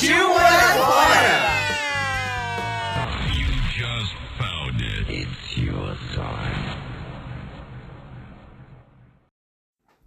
Partiu morar fora!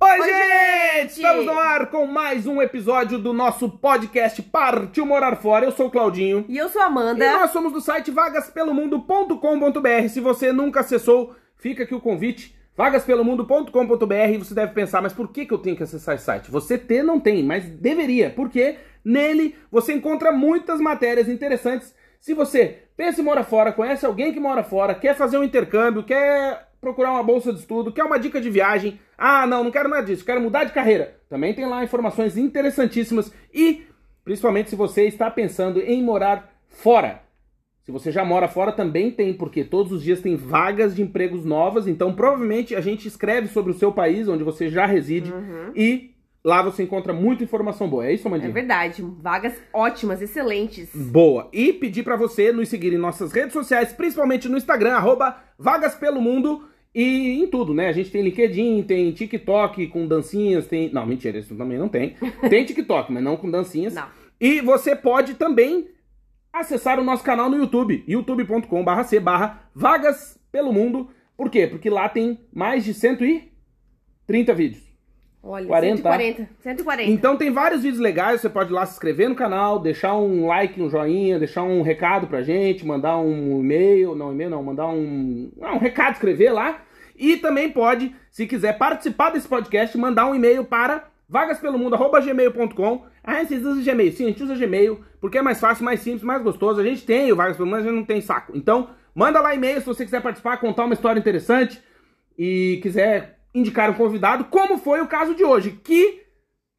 Oi, gente! Estamos no ar com mais um episódio do nosso podcast Partiu Morar Fora. Eu sou o Claudinho. E eu sou a Amanda. E nós somos do site vagaspelomundo.com.br. Se você nunca acessou, fica aqui o convite. Vagaspelomundo.com.br. Você deve pensar, mas por que, que eu tenho que acessar esse site? Você tem, não tem, mas deveria. Porque nele você encontra muitas matérias interessantes. Se você pensa em morar fora, conhece alguém que mora fora, quer fazer um intercâmbio, quer procurar uma bolsa de estudo, quer uma dica de viagem. Ah, não, não quero nada disso, quero mudar de carreira. Também tem lá informações interessantíssimas e principalmente se você está pensando em morar fora. Se você já mora fora, também tem, porque todos os dias tem vagas de empregos novas, então provavelmente a gente escreve sobre o seu país, onde você já reside, e lá você encontra muita informação boa. É isso, É Amandinha? verdade, vagas ótimas, excelentes. Boa. E pedir pra você nos seguir em nossas redes sociais, principalmente no Instagram, arroba Vagas Pelo Mundo. E em tudo, né? A gente tem LinkedIn, tem TikTok com dancinhas, tem. Não, mentira, isso também não tem. Tem TikTok, mas não com dancinhas. Não. E você pode também acessar o nosso canal no YouTube, youtube.com.br c barra Vagas Pelo Mundo. Por quê? Porque lá tem mais de 130 vídeos. Olha, 40. 140. 140. Então tem vários vídeos legais, você pode ir lá se inscrever no canal, deixar um like, um joinha, deixar um recado pra gente, mandar um e-mail, não e-mail não, mandar um, ah, um recado, escrever lá. E também pode, se quiser participar desse podcast, mandar um e-mail para vagaspelomundo.gmail.com Ah, vocês usam Gmail? Sim, a gente usa Gmail, porque é mais fácil, mais simples, mais gostoso. A gente tem o Vagas Pelo Mundo, mas a gente não tem saco. Então, manda lá e-mail se você quiser participar, contar uma história interessante e quiser indicar um convidado, como foi o caso de hoje, que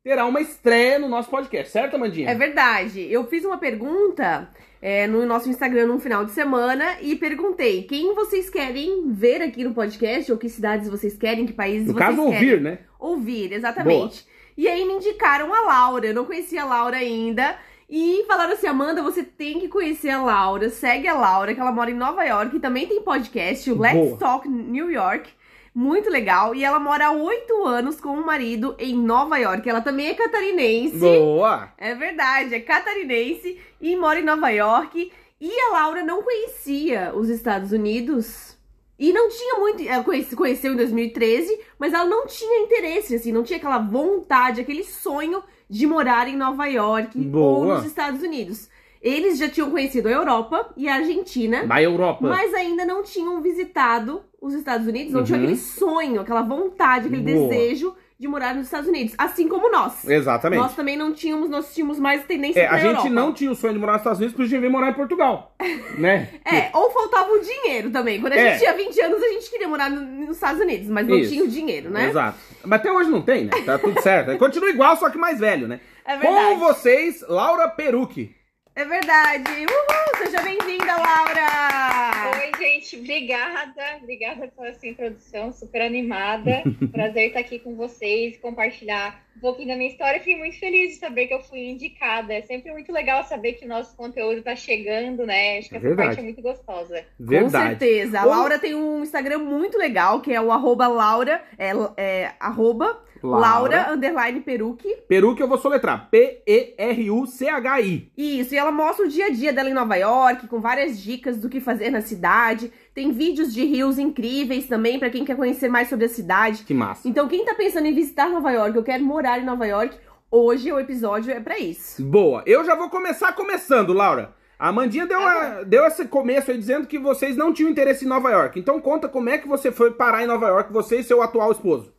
terá uma estreia no nosso podcast, certo, Amandinha? É verdade. Eu fiz uma pergunta é, no nosso Instagram no final de semana e perguntei quem vocês querem ver aqui no podcast, ou que cidades vocês querem, que países no vocês caso, querem. ouvir, né? Ouvir, exatamente. E aí me indicaram a Laura. Eu não conhecia a Laura ainda. E falaram assim, Amanda, você tem que conhecer a Laura. Segue a Laura, que ela mora em Nova York. E também tem podcast, o Let's Boa. Talk New York. Muito legal. E ela mora há oito anos com o marido em Nova York. Ela também é catarinense. Boa! É verdade, é catarinense e mora em Nova York. E a Laura não conhecia os Estados Unidos. E não tinha muito. Ela conhece- conheceu em 2013, mas ela não tinha interesse, assim, não tinha aquela vontade, aquele sonho de morar em Nova York ou Boa. nos Estados Unidos. Eles já tinham conhecido a Europa e a Argentina, Na Europa. mas ainda não tinham visitado os Estados Unidos, não tinham Uhum. aquele sonho, aquela vontade, aquele Boa. desejo de morar nos Estados Unidos. Assim como nós. Exatamente. Nós também não tínhamos, nós tínhamos mais tendência É, pra a gente Europa. não tinha o sonho de morar nos Estados Unidos, porque a gente veio morar em Portugal, né? É, ou faltava o dinheiro também. Quando a É. gente tinha 20 anos, a gente queria morar no- nos Estados Unidos, mas não Isso. tinha o dinheiro, né? Exato. Mas até hoje não tem, né? Tá tudo certo. Continua igual, só que mais velho, né? É verdade. Com vocês, Laura Perucchi. É verdade. Uhul! Seja bem-vinda, Laura! Gente, obrigada. Obrigada pela sua introdução, super animada. Prazer estar aqui com vocês, compartilhar um pouquinho da minha história. Fiquei muito feliz de saber que eu fui indicada. É sempre muito legal saber que o nosso conteúdo está chegando, né? Acho que essa Verdade. parte é muito gostosa. Com Verdade. certeza. A Laura tem um Instagram muito legal, que é o arroba Laura, é, é arroba Laura, underline Peruque. Perucchi eu vou soletrar. P-E-R-U-C-H-I. Isso, e ela mostra o dia a dia dela em Nova York, com várias dicas do que fazer na cidade. Tem vídeos de rios incríveis também pra quem quer conhecer mais sobre a cidade. Que massa. Então, quem tá pensando em visitar Nova York, eu quero morar em Nova York, hoje o episódio é pra isso. Boa. Eu já vou começar começando, Laura. A Amandinha deu, uma- deu esse começo aí dizendo que vocês não tinham interesse em Nova York. Então conta como é que você foi parar em Nova York, você e seu atual esposo.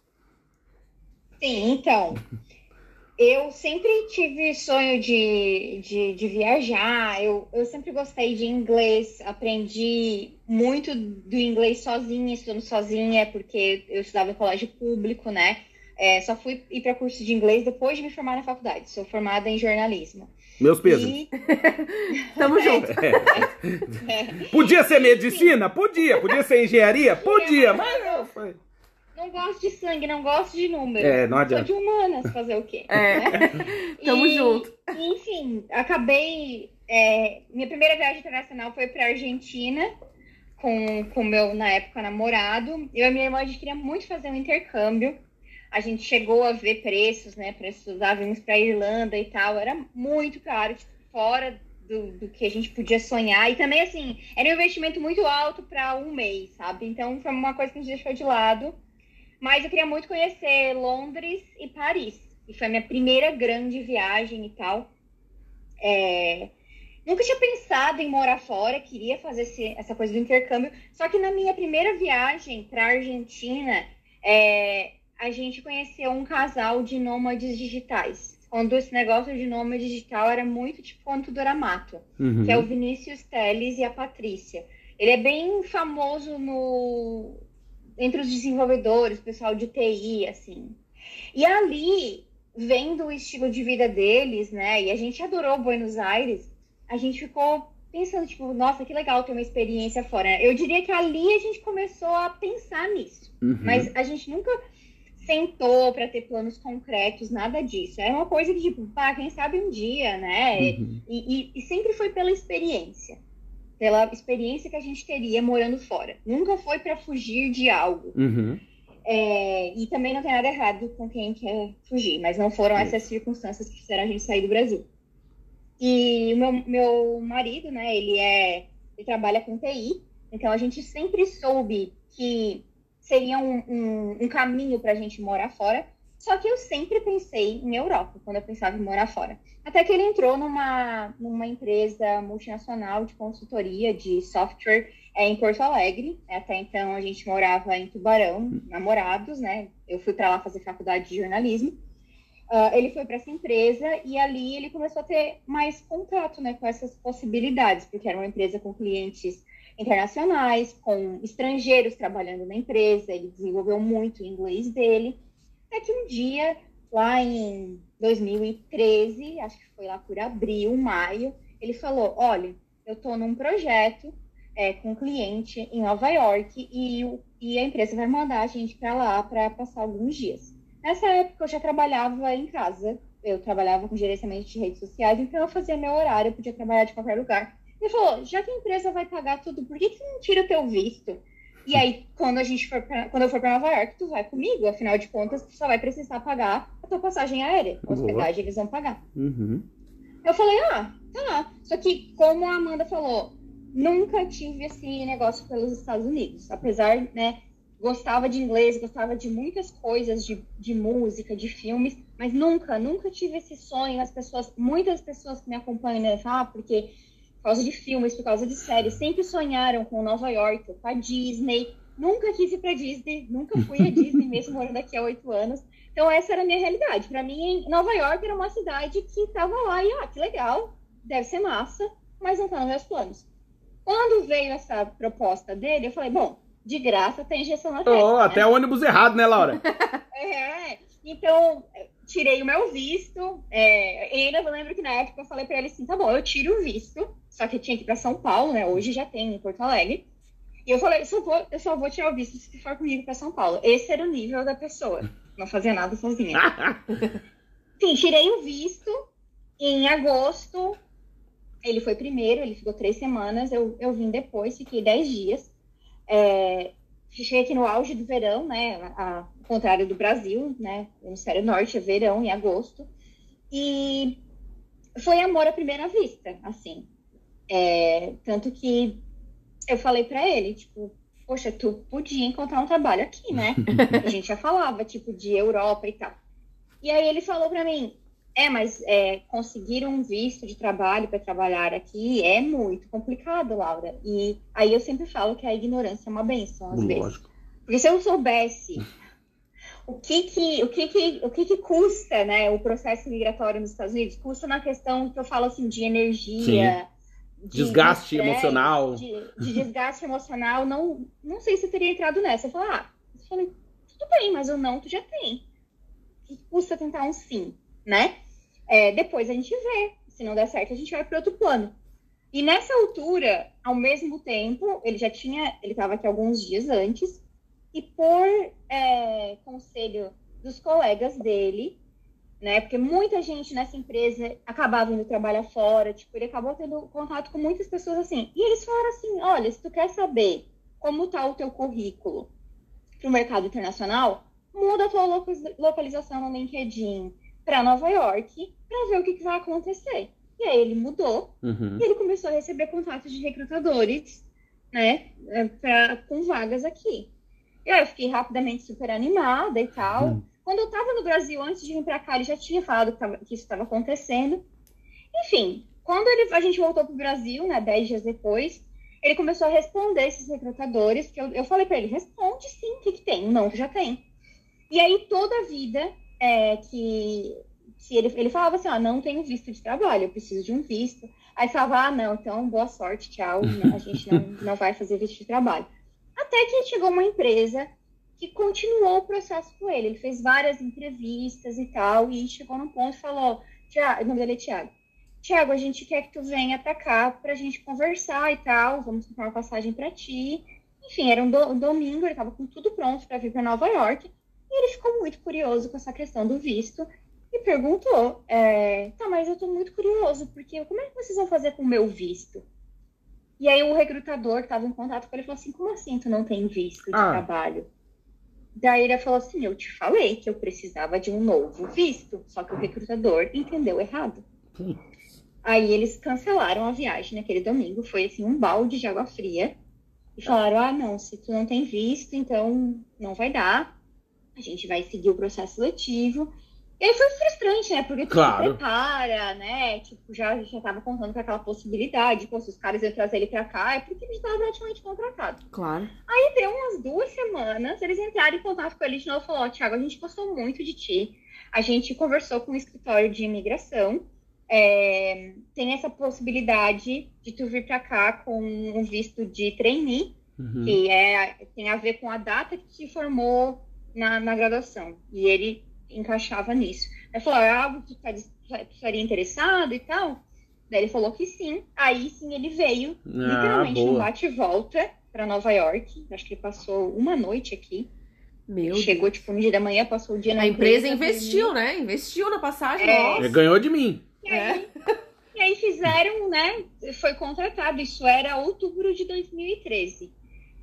Sim, então. Eu sempre tive sonho de, de, de viajar, eu, eu sempre gostei de inglês, aprendi muito do inglês sozinha, estudando sozinha, porque eu estudava em colégio público, né? É, só fui ir para curso de inglês depois de me formar na faculdade. Sou formada em jornalismo. Meus pesos. E... Tamo junto. Podia ser medicina? Podia. Podia ser engenharia? Podia. Mas não foi. Não gosto de sangue, não gosto de números. É, não Sou adianta. de humanas, fazer o quê? É. Tamo E, junto. Enfim, acabei. é, minha primeira viagem internacional foi para Argentina com o meu, na época, namorado. Eu e minha irmã, a gente queria muito fazer um intercâmbio. A gente chegou a ver preços, né? Para estudar, vimos para Irlanda e tal. Era muito caro, tipo, fora do, do que a gente podia sonhar. E também, assim, era um investimento muito alto para um mês, sabe? Então, foi uma coisa que a gente deixou de lado. Mas eu queria muito conhecer Londres e Paris. E foi a minha primeira grande viagem e tal. É, Nunca tinha pensado em morar fora, queria fazer esse- essa coisa do intercâmbio. Só que na minha primeira viagem para Argentina, é, a gente conheceu um casal de nômades digitais. Quando esse negócio de nômade digital era muito tipo quando tudo era mato Uhum. que é o Vinícius Teles e a Patrícia. Ele é bem famoso no entre os desenvolvedores, pessoal de TI, assim. E ali, vendo o estilo de vida deles, né? E a gente adorou Buenos Aires, a gente ficou pensando, tipo, nossa, que legal ter uma experiência fora. Eu diria que ali a gente começou a pensar nisso. Uhum. Mas a gente nunca sentou para ter planos concretos, nada disso. É uma coisa que, tipo, pá, quem sabe um dia, né? Uhum. E, e- e sempre foi pela experiência. Pela experiência que a gente teria morando fora. Nunca foi para fugir de algo. Uhum. É, e também não tem nada errado com quem quer fugir, mas não foram essas circunstâncias que fizeram a gente sair do Brasil. E o meu, meu marido, né, ele é. Ele trabalha com TI, então a gente sempre soube que seria um, um, um caminho para a gente morar fora. Só que eu sempre pensei em Europa, quando eu pensava em morar fora. Até que ele entrou numa, numa empresa multinacional de consultoria de software é, em Porto Alegre. Até então a gente morava em Tubarão, namorados, né? Eu fui para lá fazer faculdade de jornalismo. Ah, ele foi para essa empresa e ali ele começou a ter mais contato né, com essas possibilidades, porque era uma empresa com clientes internacionais, com estrangeiros trabalhando na empresa. Ele desenvolveu muito o inglês dele. Até que um dia, lá em 2013, acho que foi lá por abril, maio, ele falou: Olha, eu estou num projeto é, com um cliente em Nova York e, e a empresa vai mandar a gente para lá para passar alguns dias. Nessa época eu já trabalhava em casa, eu trabalhava com gerenciamento de redes sociais, então eu fazia meu horário, eu podia trabalhar de qualquer lugar. Ele falou: já que a empresa vai pagar tudo, por que, que não tira o teu visto? E aí, quando a gente for pra, quando eu for para Nova York, tu vai comigo, afinal de contas, tu só vai precisar pagar a tua passagem aérea. Boa. hospedagem eles vão pagar. Uhum. Eu falei, ah, tá. Só que, como a Amanda falou, nunca tive esse negócio pelos Estados Unidos. Apesar, né, gostava de inglês, gostava de muitas coisas, de, de música, de filmes, mas nunca, nunca tive esse sonho. As pessoas, muitas pessoas que me acompanham, né, ah, porque por causa de filmes, por causa de séries, sempre sonharam com Nova York, com a Disney. Nunca quis ir pra Disney, nunca fui a Disney, mesmo morando aqui há oito anos. Então, essa era a minha realidade. Para mim, Nova York era uma cidade que estava lá e, ah, que legal, deve ser massa, mas não tá nos meus planos. Quando veio essa proposta dele, eu falei, bom, de graça tem injeção na testa. Oh, né? até ônibus errado, né, Laura? É, então, tirei o meu visto. É, ainda eu lembro que na época eu falei pra ele assim: tá bom, eu tiro o visto, só que eu tinha que ir pra São Paulo, né? Hoje já tem em Porto Alegre. E eu falei: só vou, eu só vou tirar o visto se for comigo pra São Paulo. Esse era o nível da pessoa. Não fazia nada sozinha. Sim, tirei o visto em agosto. Ele foi primeiro, ele ficou três semanas. Eu, eu vim depois, fiquei dez dias. É, cheguei aqui no auge do verão, né? A- Ao contrário do Brasil, né? O hemisfério norte é verão, em agosto. E foi amor à primeira vista, assim. É, tanto que eu falei pra ele, tipo, poxa, tu podia encontrar um trabalho aqui, né? A gente já falava, tipo, de Europa e tal. E aí ele falou pra mim, é, mas é, conseguir um visto de trabalho para trabalhar aqui é muito complicado, Laura. E aí eu sempre falo que a ignorância é uma benção, às vezes. Lógico. Porque se eu soubesse o que que, o que, que, o que, que custa né, o processo migratório nos Estados Unidos, custa na questão que eu falo assim, de energia, de Desgaste de estresse, emocional. De, de desgaste emocional, não, não sei se eu teria entrado nessa. Eu falei, ah, eu falei, tudo bem, mas o não tu já tem. que custa tentar um sim, né? É, depois a gente vê. Se não der certo, a gente vai para outro plano. E nessa altura, ao mesmo tempo, ele já tinha, ele estava aqui alguns dias antes, e por é, conselho dos colegas dele, né? Porque muita gente nessa empresa acabava indo trabalhar fora, tipo, ele acabou tendo contato com muitas pessoas assim. E eles falaram assim: olha, se tu quer saber como tá o teu currículo para o mercado internacional, muda a tua localização no LinkedIn para Nova York para ver o que, que, vai acontecer. E aí ele mudou uhum. e ele começou a receber contatos de recrutadores, né, é, pra, com vagas aqui. E aí eu fiquei rapidamente super animada e tal. Uhum. Quando eu estava no Brasil, antes de vir para cá, ele já tinha falado que, tava, que isso estava acontecendo. Enfim, quando ele, a gente voltou para o Brasil, né, dez dias depois, ele começou a responder esses recrutadores, que eu, eu falei para ele, responde sim, o que, que tem? Não, já tem. E aí, toda a vida é, que, que ele, ele falava assim, ó, não tenho visto de trabalho, eu preciso de um visto. Aí falava, ah, não, então boa sorte, tchau, a gente não, não vai fazer visto de trabalho. Até que chegou uma empresa que continuou o processo com ele. Ele fez várias entrevistas e tal, e chegou num ponto e falou: Tiago, o nome dele é Tiago. Tiago, a gente quer que tu venha para cá para a gente conversar e tal, vamos comprar uma passagem para ti. Enfim, era um, do, um domingo, ele estava com tudo pronto para vir para Nova York, e ele ficou muito curioso com essa questão do visto e perguntou: é, tá, mas eu estou muito curioso, porque como é que vocês vão fazer com o meu visto? E aí o recrutador que estava em contato com ele falou assim: como assim tu não tem visto de ah. trabalho? Daí ele falou assim: Eu te falei que eu precisava de um novo visto, só que o recrutador entendeu errado. Aí eles cancelaram a viagem naquele domingo, foi assim um balde de água fria. E falaram: Ah, não, se tu não tem visto, então não vai dar. A gente vai seguir o processo seletivo e aí foi frustrante, né? Porque tu claro. se prepara, né? Tipo, já, já tava contando com aquela possibilidade, pô, se os caras iam trazer ele pra cá, é porque ele estava praticamente contratado. Claro. Aí deu umas duas semanas, eles entraram em contato com ele de novo e falou, Thiago, a gente gostou muito de ti. A gente conversou com o escritório de imigração. É, tem essa possibilidade de tu vir pra cá com um visto de trainee, uhum. que é, tem a ver com a data que te formou na, na graduação. E ele encaixava nisso. Aí falou, é algo que tu estaria interessado e tal? Daí ele falou que sim. Aí sim ele veio, ah, literalmente, boa. no bate-volta para Nova York. Acho que ele passou uma noite aqui. Meu Chegou, tipo, no dia da manhã, passou o dia na A empresa, empresa investiu, né? Investiu na passagem. É. Ele ganhou de mim. E aí, é. e aí fizeram, né? Foi contratado. Isso era outubro de 2013.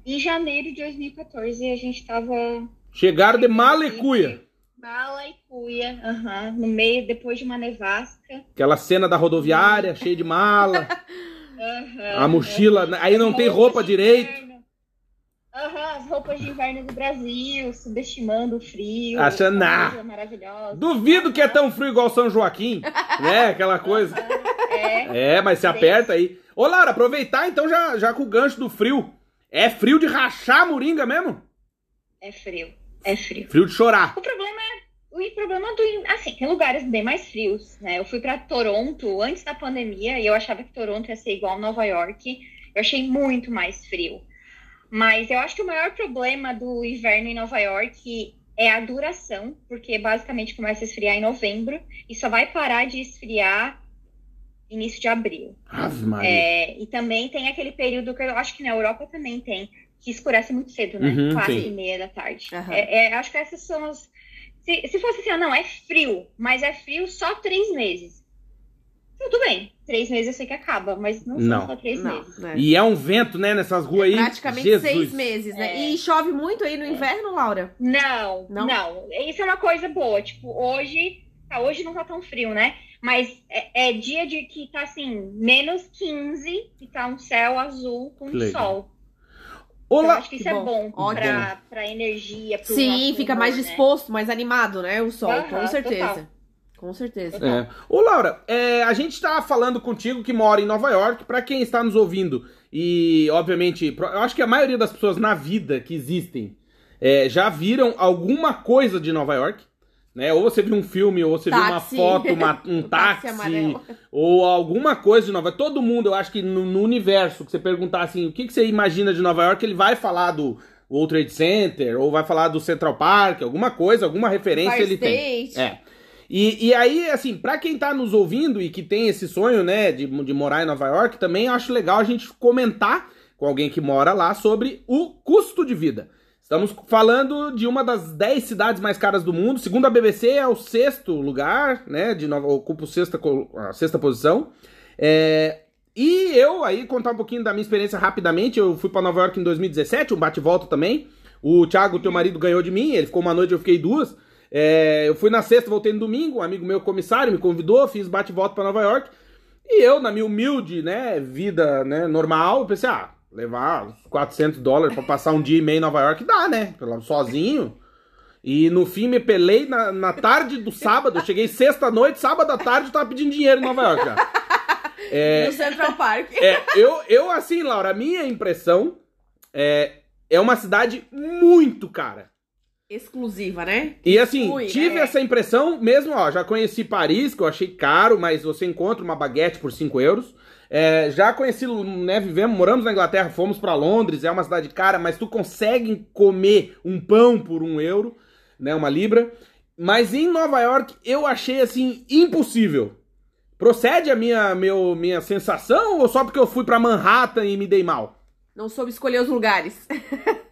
Em janeiro de 2014, a gente tava... Chegaram de Malecuia. Mala e cuia, uhum, no meio, depois de uma nevasca. Aquela cena da rodoviária, cheia de mala. Uhum, a mochila, uhum. aí não tem roupa direito. Aham, as roupas de inverno do Brasil, subestimando o frio. Achando nada. Maravilhosa. Duvido que é tão frio igual São Joaquim, né? Aquela coisa. É, é mas se aperta aí. Ô, Laura, aproveitar então já, já com o gancho do frio. É frio de rachar a moringa mesmo? É frio. É frio. Frio de chorar. O problema é. O problema do. Assim, tem lugares bem mais frios, né? Eu fui para Toronto antes da pandemia e eu achava que Toronto ia ser igual a Nova York. Eu achei muito mais frio. Mas eu acho que o maior problema do inverno em Nova York é a duração, porque basicamente começa a esfriar em novembro e só vai parar de esfriar início de abril. É, e também tem aquele período que eu acho que na Europa também tem, que escurece muito cedo, né? Uhum, Quatro sim. e meia da tarde. Uhum. É, é, acho que essas são as. Se, se fosse assim, ah, não, é frio, mas é frio só três meses. Tudo bem, três meses eu sei que acaba, mas não, não. são só três não, meses. Né? E é um vento, né, nessas ruas aí. Praticamente Jesus. seis meses, né? É. E chove muito aí no inverno, Laura? Não, não, não. Isso é uma coisa boa. Tipo, hoje. Tá, hoje não tá tão frio, né? Mas é, é dia de que tá assim, menos 15 e tá um céu azul com Legal. sol. Olá. Então, acho que isso que é bom, bom pra, pra energia. Pro Sim, fica humor, mais né? disposto, mais animado, né? O sol, uhum, com certeza. Total. Com certeza. É. Ô, Laura, é, a gente tá falando contigo que mora em Nova York. Para quem está nos ouvindo, e obviamente, eu acho que a maioria das pessoas na vida que existem é, já viram alguma coisa de Nova York. Né? Ou você viu um filme, ou você táxi. viu uma foto, uma, um táxi, táxi ou alguma coisa de Nova York. Todo mundo, eu acho que no, no universo, que você perguntar assim, o que, que você imagina de Nova York, ele vai falar do World Trade Center, ou vai falar do Central Park, alguma coisa, alguma referência ele tem. É. E, e aí, assim, pra quem tá nos ouvindo e que tem esse sonho, né, de, de morar em Nova York, também acho legal a gente comentar com alguém que mora lá sobre o custo de vida. Estamos falando de uma das 10 cidades mais caras do mundo. Segundo a BBC, é o sexto lugar, né? De Nova, ocupa sexta, a sexta posição. É, e eu aí contar um pouquinho da minha experiência rapidamente. Eu fui pra Nova York em 2017, um bate-volta também. O Thiago, teu marido, ganhou de mim. Ele ficou uma noite, eu fiquei duas. É, eu fui na sexta, voltei no domingo. Um amigo meu, comissário, me convidou, fiz bate-volta pra Nova York. E eu, na minha humilde, né, vida, né, normal, pensei, ah, levar uns 400 dólares pra passar um dia e meio em Nova York dá, né? Pelo- Sozinho. E no fim me pelei na, na tarde do sábado. Eu cheguei sexta noite, sábado à tarde eu tava pedindo dinheiro em Nova York já. No Central Park. É, eu, eu, assim, Laura, a minha impressão é, é uma cidade muito cara. Exclusiva, né? E assim, Fui, tive né? essa impressão mesmo, ó, já conheci Paris, que eu achei caro, mas você encontra uma baguete por 5 euros. É, já conheci, né, vivemos, moramos na Inglaterra, fomos pra Londres, é uma cidade cara, mas tu consegue comer um pão por um euro, né, uma libra. Mas em Nova York eu achei, assim, impossível. Procede a minha, meu, minha sensação ou só porque eu fui pra Manhattan e me dei mal? Não soube escolher os lugares.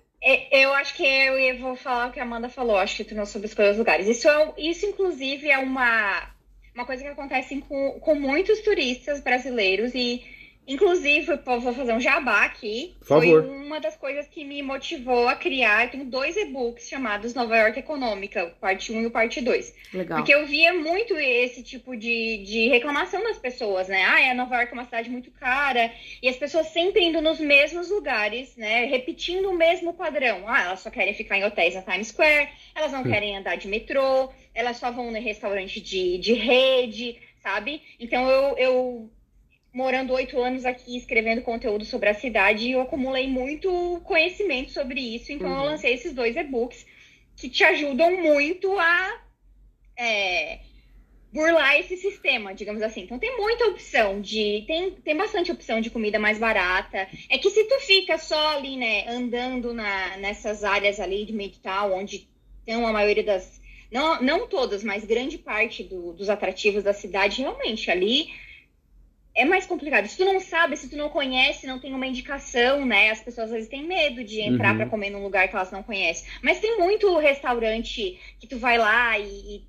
Eu acho que eu ia- vou falar o que a Amanda falou, acho que tu não soube escolher os lugares. Isso, é, isso inclusive, é uma, uma coisa que acontece com, com muitos turistas brasileiros e, inclusive, vou fazer um jabá aqui. Por Foi favor. uma das coisas que me motivou a criar. Eu tenho dois e-books chamados Nova York Econômica, o parte 1 e o parte 2. Legal. Porque eu via muito esse tipo de, de reclamação das pessoas, né? Ah, é, Nova York é uma cidade muito cara. E as pessoas sempre indo nos mesmos lugares, né? Repetindo o mesmo padrão. Ah, elas só querem ficar em hotéis na Times Square, elas não querem andar de metrô, elas só vão no restaurante de, de rede, sabe? Então eu, eu morando oito anos aqui escrevendo conteúdo sobre a cidade, eu acumulei muito conhecimento sobre isso. Então eu Uhum. lancei esses dois e-books que te ajudam muito a é, burlar esse sistema, digamos assim. Então tem muita opção de. Tem, tem bastante opção de comida mais barata. É que se tu fica só ali, né, andando na, nessas áreas ali de Midtown, onde tem a maioria das. Não, não todas, mas grande parte do- dos atrativos da cidade, realmente, ali é mais complicado. Se tu não sabe, se tu não conhece, não tem uma indicação, né? As pessoas às vezes têm medo de entrar Uhum. pra comer num lugar que elas não conhecem. Mas tem muito restaurante que tu vai lá e,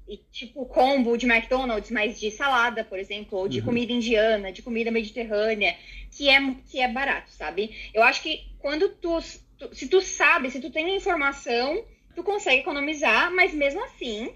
e- e, tipo combo de McDonald's, mas de salada, por exemplo, ou de Uhum. comida indiana, de comida mediterrânea, que é que é barato, sabe? Eu acho que quando tu, tu- se tu sabe, se tu tem a informação, tu consegue economizar, mas mesmo assim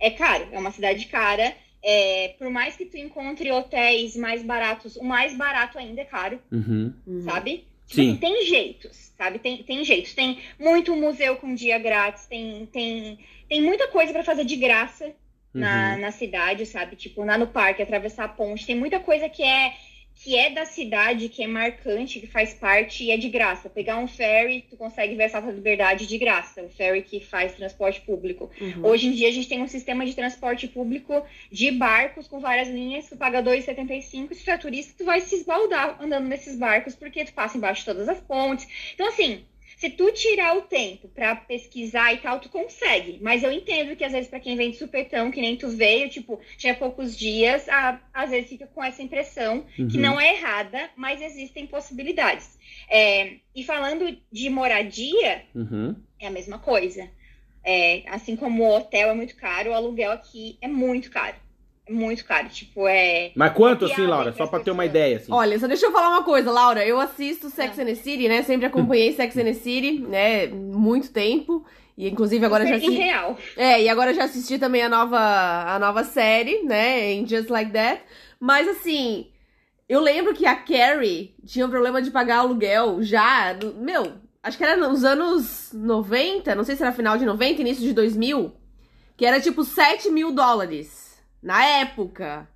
é caro, é uma cidade cara. É, por mais que tu encontre hotéis mais baratos, o mais barato ainda é caro, Uhum. Uhum. sabe? Tipo Sim. assim, tem jeitos, sabe? Tem, tem jeitos. Tem muito museu com dia grátis, tem, tem, tem muita coisa pra fazer de graça na, Uhum. na cidade, sabe? Tipo, lá no parque, atravessar a ponte. Tem muita coisa que é que é da cidade, que é marcante, que faz parte e é de graça. Pegar um ferry, tu consegue ver a Estátua da Liberdade de graça. O ferry que faz transporte público. Uhum. Hoje em dia a gente tem um sistema de transporte público de barcos com várias linhas, tu paga R$ 2,75, se tu é turista, tu vai se esbaldar andando nesses barcos, porque tu passa embaixo de todas as pontes. Então, assim, se tu tirar o tempo pra pesquisar e tal, tu consegue. Mas eu entendo que às vezes pra quem vem de supetão, que nem tu veio, tipo, tinha poucos dias, a- às vezes fica com essa impressão que Uhum. não é errada, mas existem possibilidades. É, e falando de moradia, Uhum. é a mesma coisa. É, assim como o hotel é muito caro, o aluguel aqui é muito caro. Muito caro. Tipo, é. Mas quanto assim, Laura? Só pra ter uma ideia, assim. Olha, só deixa eu falar uma coisa, Laura. Eu assisto Sex Ah. and the City, né? Sempre acompanhei Sex and the City, né? Muito tempo. E inclusive agora já super assisti. irreal. É, e agora já assisti também a nova, a nova série, né? Em Just Like That. Mas assim, eu lembro que a Carrie tinha um problema de pagar aluguel já. no- Meu, acho que era nos anos 90, não sei se era final de 90, início de 2000. Que era tipo 7 mil dólares na época.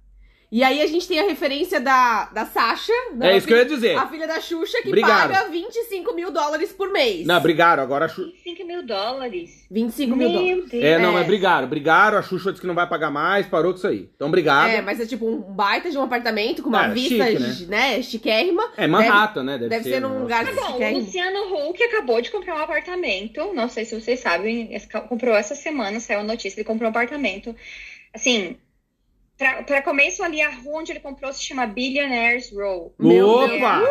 E aí a gente tem a referência da, da Sasha, da É isso que eu ia dizer. a filha da Xuxa, que Brigaram. paga 25 mil dólares por mês. Não, brigaram, agora a Xuxa. 5 mil dólares. 25 mil dólares. Meu Deus. É, não, É. mas brigaram, brigaram, a Xuxa disse que não vai pagar mais, parou com isso aí. Então, obrigado. É, mas é tipo um baita de um apartamento com uma Cara, vista, chique, né? chiquérrima. É Manhattan, né? Deve, deve ser num um lugar negócio Tá bom, o. Luciano Huck acabou de comprar um apartamento. Não sei se vocês sabem, comprou essa semana, saiu a notícia, ele comprou um apartamento. Assim, pra, pra começo ali, a rua onde ele comprou se chama Billionaires Row. Opa!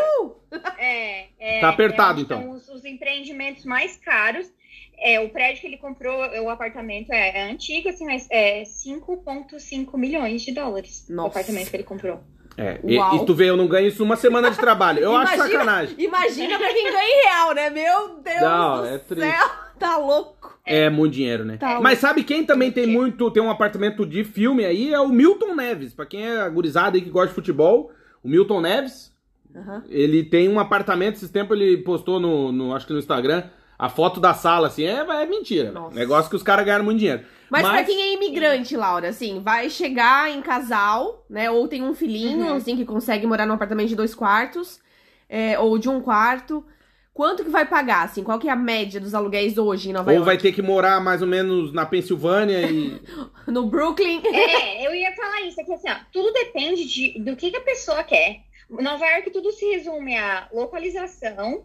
É, é, Tá apertado, é, então. São os, os empreendimentos mais caros. É, o prédio que ele comprou, o apartamento é, é antigo, assim, mas é 5,5 milhões de dólares. Nossa. O apartamento que ele comprou. É, e, Uau. e tu vê, eu não ganho isso uma semana de trabalho. Eu acho Imagina- sacanagem. Imagina pra quem ganha em real, né? Meu Deus Não, do é triste. céu. Tá louco. É muito dinheiro, né? Tá Mas sabe quem também tem quê? muito, tem um apartamento de filme aí? É o Milton Neves. Pra quem é gurizada aí que gosta de futebol, o Milton Neves, Aham. ele tem um apartamento, esses tempos ele postou no, no- acho que no Instagram, a foto da sala, assim, é, é mentira. Nossa. Negócio que os caras ganharam muito dinheiro. Mas, pra quem é imigrante, Laura, assim, vai chegar em casal, né? Ou tem um filhinho, Uhum. assim, que consegue morar num apartamento de dois quartos, é, ou de um quarto. Quanto que vai pagar, assim? Qual que é a média dos aluguéis hoje em Nova Ou York? vai ter que morar mais ou menos na Pensilvânia e. No Brooklyn? É, eu ia falar isso, é que assim, ó, tudo depende de, do que, que a pessoa quer. Nova York tudo se resume a localização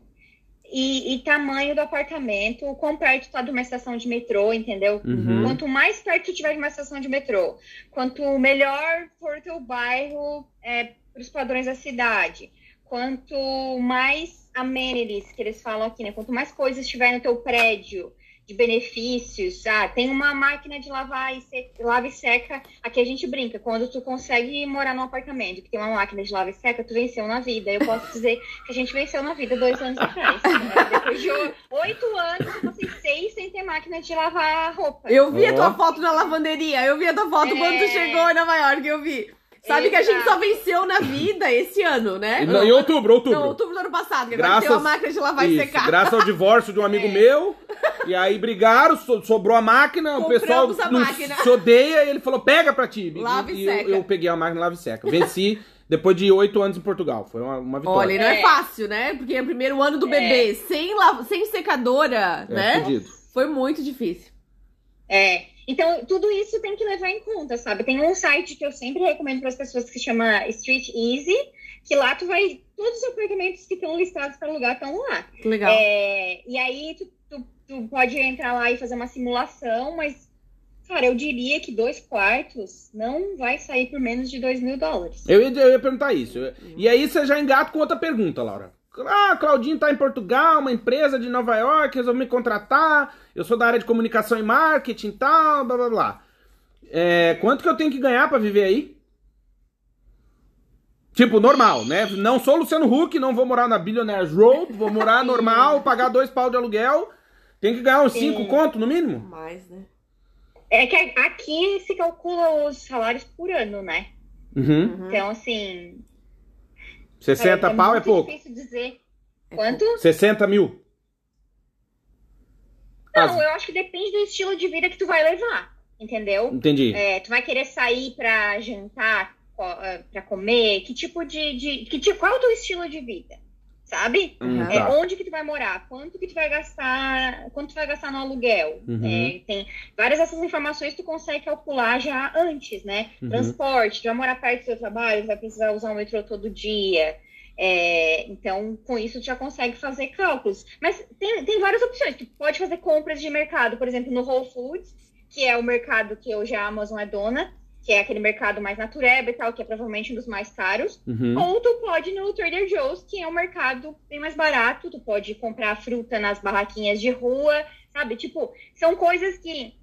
e, e tamanho do apartamento, o quão perto tá de uma estação de metrô, entendeu? Uhum. Quanto mais perto tu tiver de uma estação de metrô, quanto melhor for o teu bairro é, para os padrões da cidade, quanto mais amenities que eles falam aqui, né? Quanto mais coisas tiver no teu prédio de benefícios, ah, tem uma máquina de lavar e, se... lava e seca, aqui a gente brinca, quando tu consegue morar num apartamento que tem uma máquina de lava e seca, tu venceu na vida. Eu posso dizer que a gente venceu na vida dois anos atrás. Depois de oito anos, eu passei seis sem ter máquina de lavar roupa. Eu vi a Ó. tua foto na lavanderia. Eu vi a tua foto quando tu É. chegou em Nova York, eu vi. Sabe que a gente Exato. só venceu na vida esse ano, né? Em, em outubro, outubro. Não, outubro do ano passado, que agora Graças- tem uma máquina de lavar e Isso, secar. graças ao divórcio de um amigo É. meu. E aí brigaram, so- sobrou a máquina, o pessoal Compramos a não máquina. se odeia e ele falou: pega pra ti. Lava e eu, seca. eu peguei a máquina lava e seca. Venci depois de oito anos em Portugal. Foi uma, uma vitória. Olha, e não é É. fácil, né? Porque é o primeiro ano do É. bebê, sem, la- sem secadora, é, né? fudido. Foi muito difícil. É, então tudo isso tem que levar em conta, sabe? Tem um site que eu sempre recomendo para as pessoas que se chama Street Easy, que lá tu vai. Todos os apartamentos que estão listados para alugar estão lá. Legal. É, e aí tu, tu, tu pode entrar lá e fazer uma simulação, mas, cara, eu diria que dois quartos não vai sair por menos de dois mil dólares. Eu ia, eu ia perguntar isso. E aí você já engata com outra pergunta, Laura. Ah, Claudinho tá em Portugal, uma empresa de Nova York, resolveu me contratar. Eu sou da área de comunicação e marketing e tal, blá blá blá. É, quanto que eu tenho que ganhar pra viver aí? Tipo, normal, né? Não sou Luciano Huck, não vou morar na Billionaires Road, vou morar normal, pagar dois pau de aluguel. Tem que ganhar uns Sim. cinco conto no mínimo? Mais, né? É que aqui se calcula os salários por ano, né? Uhum. Então, assim. 60 cara, pau é pouco. difícil dizer É quanto. 60 mil. Não, As- eu acho que depende do estilo de vida que tu vai levar, entendeu? Entendi. É, tu vai querer sair pra jantar, eh, pra comer, que tipo de, de que tipo, qual é o teu estilo de vida, sabe? Hum, Uhum. É, tá. onde que tu vai morar? Quanto que tu vai gastar? Quanto tu vai gastar no aluguel? Uhum. É, tem várias dessas informações tu consegue calcular já antes, né? Uhum. Transporte, tu vai morar perto do seu trabalho, tu vai precisar usar o metrô todo dia. É, então, com isso, tu já consegue fazer cálculos. Mas tem, tem várias opções. Tu pode fazer compras de mercado, por exemplo, no Whole Foods, que é o mercado que hoje a Amazon é dona, que é aquele mercado mais natureba e tal, que é provavelmente um dos mais caros. Uhum. Ou tu pode ir no Trader Joe's, que é um mercado bem mais barato. Tu pode comprar fruta nas barraquinhas de rua, sabe? Tipo, são coisas que,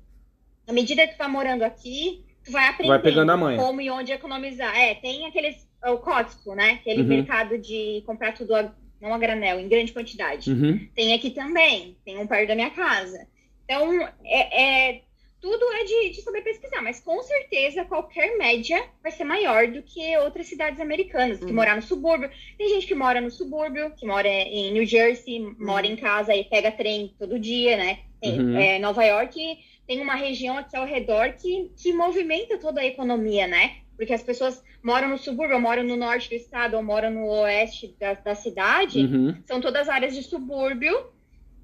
à medida que tu tá morando aqui, tu vai aprendendo Vai pegando a manha. como e onde economizar. É, tem aqueles, o Costco, né? Aquele Uhum. mercado de comprar tudo, a, não a granel, em grande quantidade. Uhum. Tem aqui também, tem um perto da minha casa. Então, é, é- tudo é de, de saber pesquisar, mas com certeza qualquer média vai ser maior do que outras cidades americanas, que Uhum. morar no subúrbio. Tem gente que mora no subúrbio, que mora em New Jersey, mora em casa e pega trem todo dia, né? Tem, Uhum. é, Nova York, tem uma região aqui ao redor que, que movimenta toda a economia, né? Porque as pessoas moram no subúrbio, moram no norte do estado, ou moram no oeste da, da cidade. Uhum. São todas áreas de subúrbio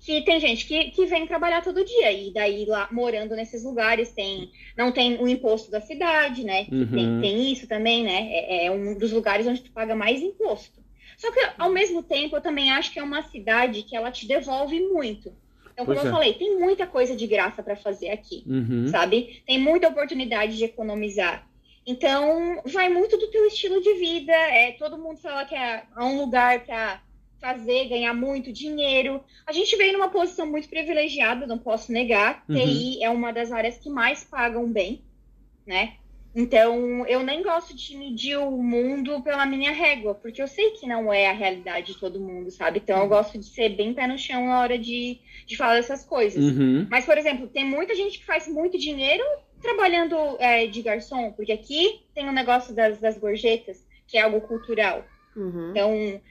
que tem gente que, que vem trabalhar todo dia. E daí, lá, morando nesses lugares, tem não tem o imposto da cidade, né? Uhum. Tem, tem isso também, né? É, é um dos lugares onde tu paga mais imposto. Só que, ao mesmo tempo, eu também acho que é uma cidade que ela te devolve muito. Então, como Pois eu é. falei, tem muita coisa de graça para fazer aqui Uhum. sabe? Tem muita oportunidade de economizar. Então, vai muito do teu estilo de vida. É, todo mundo fala que é um lugar para fazer, ganhar muito dinheiro. A gente veio numa posição muito privilegiada, não posso negar. Uhum. TI é uma das áreas que mais pagam bem, né? Então, eu nem gosto de medir o mundo pela minha régua, porque eu sei que não é a realidade de todo mundo, sabe? Então, eu gosto de ser bem pé no chão na hora de, de falar dessas coisas. Uhum. Mas, por exemplo, tem muita gente que faz muito dinheiro trabalhando é, de garçom, porque aqui tem o negócio das, das gorjetas, que é algo cultural. Uhum. Então,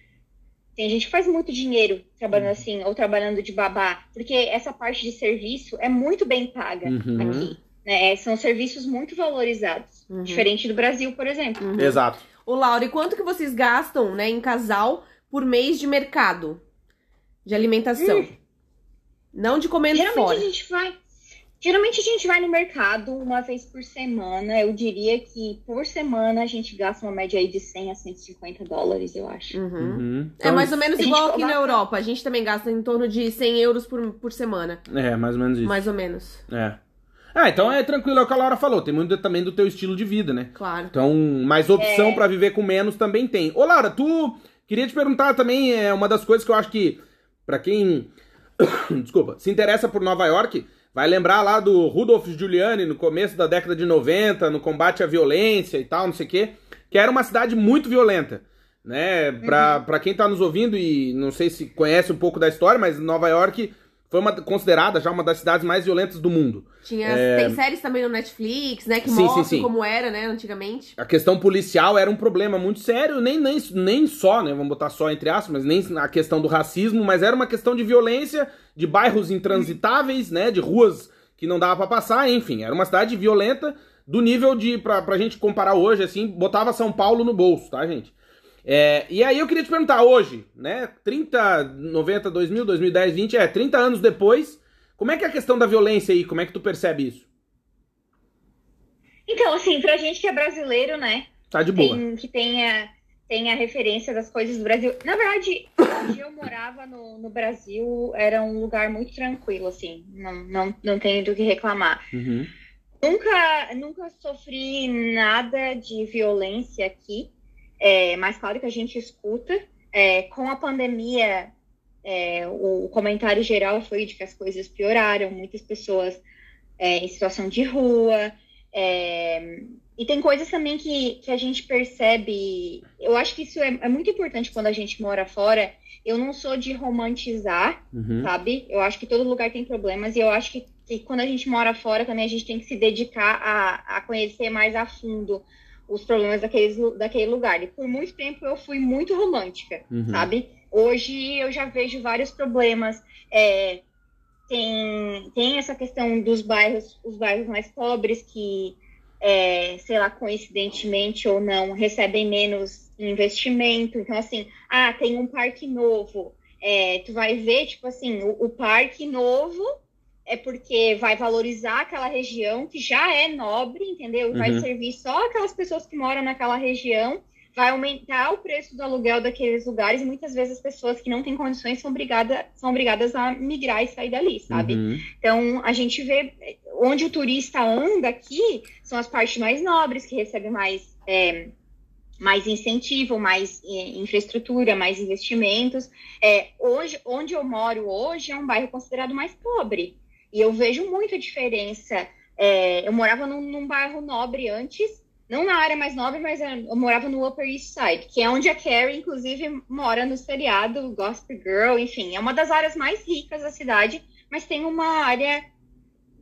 tem gente que faz muito dinheiro trabalhando assim, ou trabalhando de babá, porque essa parte de serviço é muito bem paga Uhum. aqui. Né? São serviços muito valorizados, Uhum. diferente do Brasil, por exemplo. Uhum. Exato. Ô, Laura, e quanto que vocês gastam, né, em casal por mês de mercado? De alimentação. Não de comendo Geralmente fora. a gente vai. Geralmente a gente vai no mercado uma vez por semana. Eu diria que por semana a gente gasta uma média aí de 100 a 150 dólares, eu acho. Uhum. Uhum. É mais ou menos igual aqui na Europa. A gente também gasta em torno de 100 euros por, por semana. É, mais ou menos isso. Mais ou menos. É. Ah, então é tranquilo, é o que a Laura falou. Tem muito também do teu estilo de vida, né? Claro. Então, mais opção É. pra viver com menos também tem. Ô, Laura, tu queria te perguntar também, é uma das coisas que eu acho que, pra quem, desculpa, se interessa por Nova York, vai lembrar lá do Rudolph Giuliani no começo da década de 90, no combate à violência e tal, não sei o quê, que era uma cidade muito violenta. Né, pra, pra quem tá nos ouvindo e não sei se conhece um pouco da história, mas Nova York foi uma, considerada já uma das cidades mais violentas do mundo. Tinha, Tem séries também no Netflix, né? Que É. Sim, sim, mostram sim. como era, né, antigamente. a questão policial era um problema muito sério, nem, nem, nem só, né? Vamos botar só entre aspas, mas nem a questão do racismo, mas era uma questão de violência, de bairros intransitáveis, né? De ruas que não dava pra passar, enfim, era uma cidade violenta do nível de, pra, pra gente comparar hoje, assim, botava São Paulo no bolso, tá, gente? É, e aí eu queria te perguntar, hoje, né? 30, 90, 2000, 2010, 20, é, 30 anos depois, como é que é a questão da violência aí? Como é que tu percebe isso? Então, assim, pra gente que é brasileiro, né? Tá de boa. Tem, que tenha, tenha referência das coisas do Brasil. Na verdade, onde eu morava no, no Brasil era um lugar muito tranquilo, assim. Não, não, não tenho do que reclamar. Uhum. Nunca, nunca sofri nada de violência aqui, é, mas claro que a gente escuta. É, com a pandemia, é, o, comentário geral foi de que as coisas pioraram, muitas pessoas é, em situação de rua. é, e tem coisas também que, que a gente percebe. Eu acho que isso é, é muito importante quando a gente mora fora. Eu não sou de romantizar Uhum. sabe? Eu acho que todo lugar tem problemas e eu acho que, que quando a gente mora fora também a gente tem que se dedicar a, a conhecer mais a fundo os problemas daqueles, daquele lugar. E por muito tempo eu fui muito romântica, Uhum. sabe? Hoje eu já vejo vários problemas. É, tem, tem essa questão dos bairros, os bairros mais pobres que, é, sei lá, coincidentemente ou não, recebem menos investimento. Então, assim, ah, tem um parque novo. É, tu vai ver, tipo assim, o, o parque novo é porque vai valorizar aquela região que já é nobre, entendeu? E vai Uhum. servir só aquelas pessoas que moram naquela região, vai aumentar o preço do aluguel daqueles lugares e muitas vezes as pessoas que não têm condições são, obrigada, são obrigadas a migrar e sair dali, sabe? Uhum. Então, a gente vê onde o turista anda aqui são as partes mais nobres, que recebem mais, é, mais incentivo, mais é, infraestrutura, mais investimentos. É, hoje, onde eu moro hoje é um bairro considerado mais pobre. E eu vejo muita diferença. É, eu morava num, num bairro nobre antes, não na área mais nobre, mas é, eu morava no Upper East Side, que é onde a Carrie, inclusive, mora no seriado Gospel Girl, enfim, é uma das áreas mais ricas da cidade, mas tem uma área.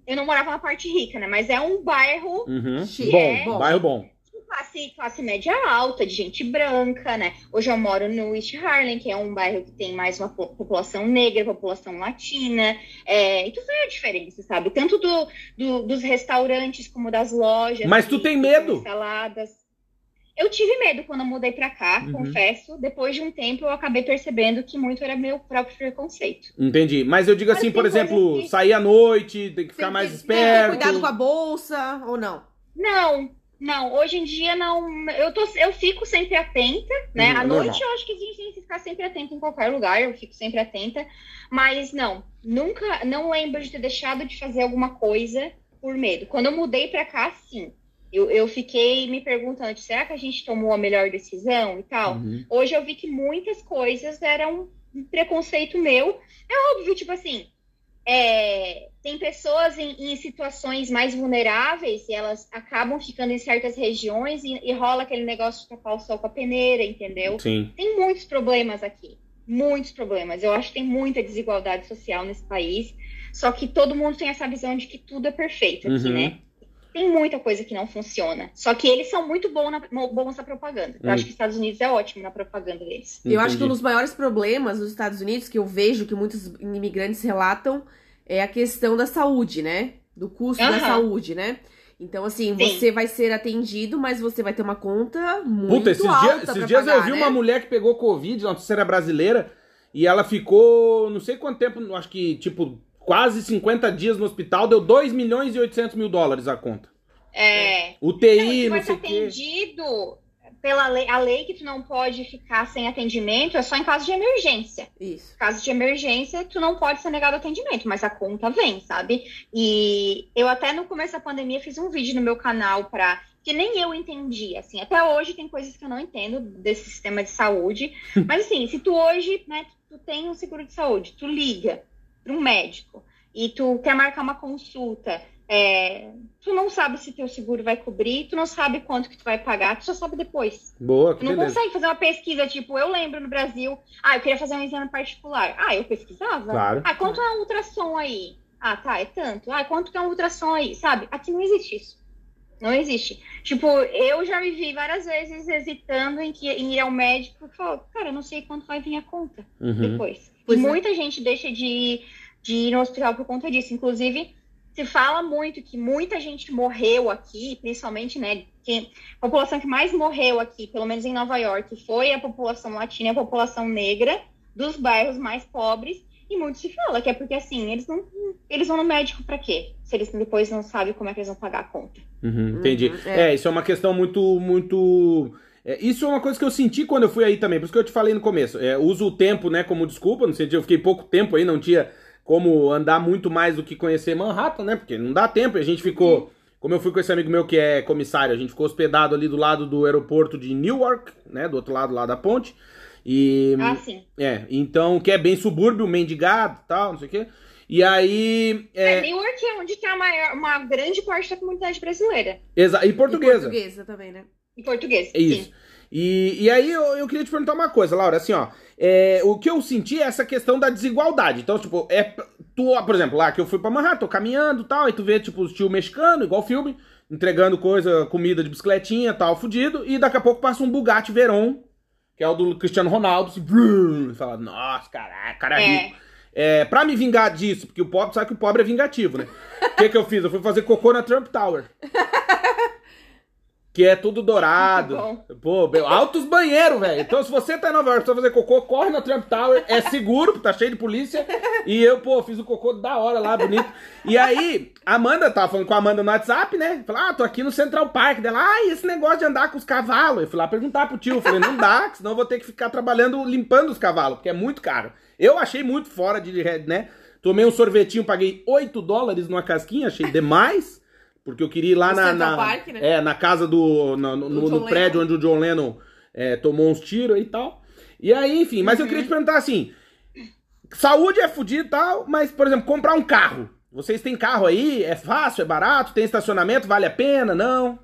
Eu não morava na parte rica, né? Mas é um bairro Uhum. Bom, É. bairro bom. Classe, classe média alta, de gente branca, né? Hoje eu moro no East Harlem, que é um bairro que tem mais uma população negra, população latina. É, e tu vê a diferença, sabe? Tanto do, do, dos restaurantes como das lojas. Mas tu tem medo? Saladas. Eu tive medo quando eu mudei para cá, uhum. confesso. Depois de um tempo, eu acabei percebendo que muito era meu próprio preconceito. Entendi. Mas eu digo Mas assim, por exemplo, que... sair à noite, tem que ficar tem, mais esperto. Tem cuidado com a bolsa ou não? Não, não, hoje em dia não. Eu, tô, eu fico sempre atenta, né? Uhum, à noite eu acho que a gente tem que ficar sempre atenta em qualquer lugar, eu fico sempre atenta. Mas não, nunca, não lembro de ter deixado de fazer alguma coisa por medo. Quando eu mudei para cá, sim. Eu, eu fiquei me perguntando, será que a gente tomou a melhor decisão e tal? Uhum. Hoje eu vi que muitas coisas eram um preconceito meu. É óbvio, tipo assim, é, tem pessoas em, em, situações mais vulneráveis e elas acabam ficando em certas regiões e, e rola aquele negócio de tapar o sol com a peneira, entendeu? Sim. Tem muitos problemas aqui. Muitos problemas. Eu acho que tem muita desigualdade social nesse país. Só que todo mundo tem essa visão de que tudo é perfeito aqui, uhum. né? Tem muita coisa que não funciona. Só que eles são muito bons na, bons na propaganda. Eu hum. acho que os Estados Unidos é ótimo na propaganda deles. Entendi. Eu acho que um dos maiores problemas nos Estados Unidos, que eu vejo que muitos imigrantes relatam, é a questão da saúde, né? Do custo uhum. da saúde, né? Então, assim, Sim. você vai ser atendido, mas você vai ter uma conta muito Puta, esses alta dias, esses dias pagar, eu vi né? uma mulher que pegou Covid, não sei se era brasileira, e ela ficou, não sei quanto tempo, acho que, tipo, quase 50 dias no hospital, deu 2 milhões e 800 mil dólares a conta. É. UTI, não, não sei o quê. atendido pela lei, a lei que tu não pode ficar sem atendimento é só em caso de emergência. Isso. Caso de emergência, tu não pode ser negado atendimento, mas a conta vem, sabe? E eu até no começo da pandemia fiz um vídeo no meu canal para que nem eu entendi, assim, até hoje tem coisas que eu não entendo desse sistema de saúde, mas assim, se tu hoje, né, tu tem um seguro de saúde, tu liga para um médico e tu quer marcar uma consulta, é, tu não sabe se teu seguro vai cobrir, tu não sabe quanto que tu vai pagar, tu só sabe depois. Boa, tu não beleza. consegue fazer uma pesquisa, tipo, eu lembro no Brasil, ah, eu queria fazer um exame particular. Ah, eu pesquisava. Claro. Ah, quanto é um ultrassom aí? Ah, tá, é tanto. Ah, quanto que é um ultrassom aí? Sabe? Aqui não existe isso. Não existe. Tipo, eu já me vi várias vezes hesitando em, que, em ir ao médico e falar, cara, eu não sei quanto vai vir a conta uhum. depois. Pois e é. muita gente deixa de, de ir no hospital por conta disso. Inclusive, se fala muito que muita gente morreu aqui, principalmente, né? Que a população que mais morreu aqui, pelo menos em Nova York, foi a população latina, a população negra dos bairros mais pobres. E muito se fala que é porque assim, eles não. Eles vão no médico para quê? Se eles depois não sabem como é que eles vão pagar a conta. Uhum, entendi. Uhum, é. é. isso é uma questão muito, muito. É, isso é uma coisa que eu senti quando eu fui aí também, por isso que eu te falei no começo. É, uso o tempo, né, como desculpa, no sentido, eu fiquei pouco tempo aí, não tinha como andar muito mais do que conhecer Manhattan, né? Porque não dá tempo. E a gente ficou, como eu fui com esse amigo meu que é comissário, a gente ficou hospedado ali do lado do aeroporto de Newark, né? Do outro lado lá da ponte. E. Ah, sim. É, então, que é bem subúrbio, mendigado e tal, não sei o quê. E aí. É, é Newark é onde tem a maior, uma grande parte da comunidade brasileira. Exa e portuguesa. E portuguesa também, né? E portuguesa. Isso. Sim. E, e aí eu, eu queria te perguntar uma coisa, Laura, assim, ó. É, o que eu senti é essa questão da desigualdade. Então, tipo, é. Tu, por exemplo, lá que eu fui pra Manhattan, tô caminhando e tal, e tu vê, tipo, o tio mexicano, igual filme, entregando coisa, comida de bicicletinha tal, fudido, e daqui a pouco passa um Bugatti Veyron, que é o do Cristiano Ronaldo, assim, brum, e fala, nossa, caraca, cara é rico. É, pra me vingar disso, porque o pobre sabe que o pobre é vingativo, né? O que, que eu fiz? Eu fui fazer cocô na Trump Tower. que é tudo dourado. Pô, altos banheiros, velho. Então, se você tá em Nova York pra fazer cocô, corre na Trump Tower. É seguro, tá cheio de polícia. E eu, pô, fiz o cocô da hora lá, bonito. E aí, Amanda, tava falando com a Amanda no WhatsApp, né? Falei, ah, tô aqui no Central Park. Dela, ah, e esse negócio de andar com os cavalos? Eu fui lá perguntar pro tio. Eu falei, não dá, senão eu vou ter que ficar trabalhando limpando os cavalos, porque é muito caro. Eu achei muito fora de, né? Tomei um sorvetinho, paguei 8 dólares numa casquinha, achei demais. Porque eu queria ir lá na, na, Park, né? é, na casa do. no, no, no prédio onde o John Lennon é, tomou uns tiros e tal. E aí, enfim, mas uhum. eu queria te perguntar assim: saúde é fodido e tal, mas, por exemplo, comprar um carro. Vocês têm carro aí? É fácil, é barato? Tem estacionamento? Vale a pena? Não?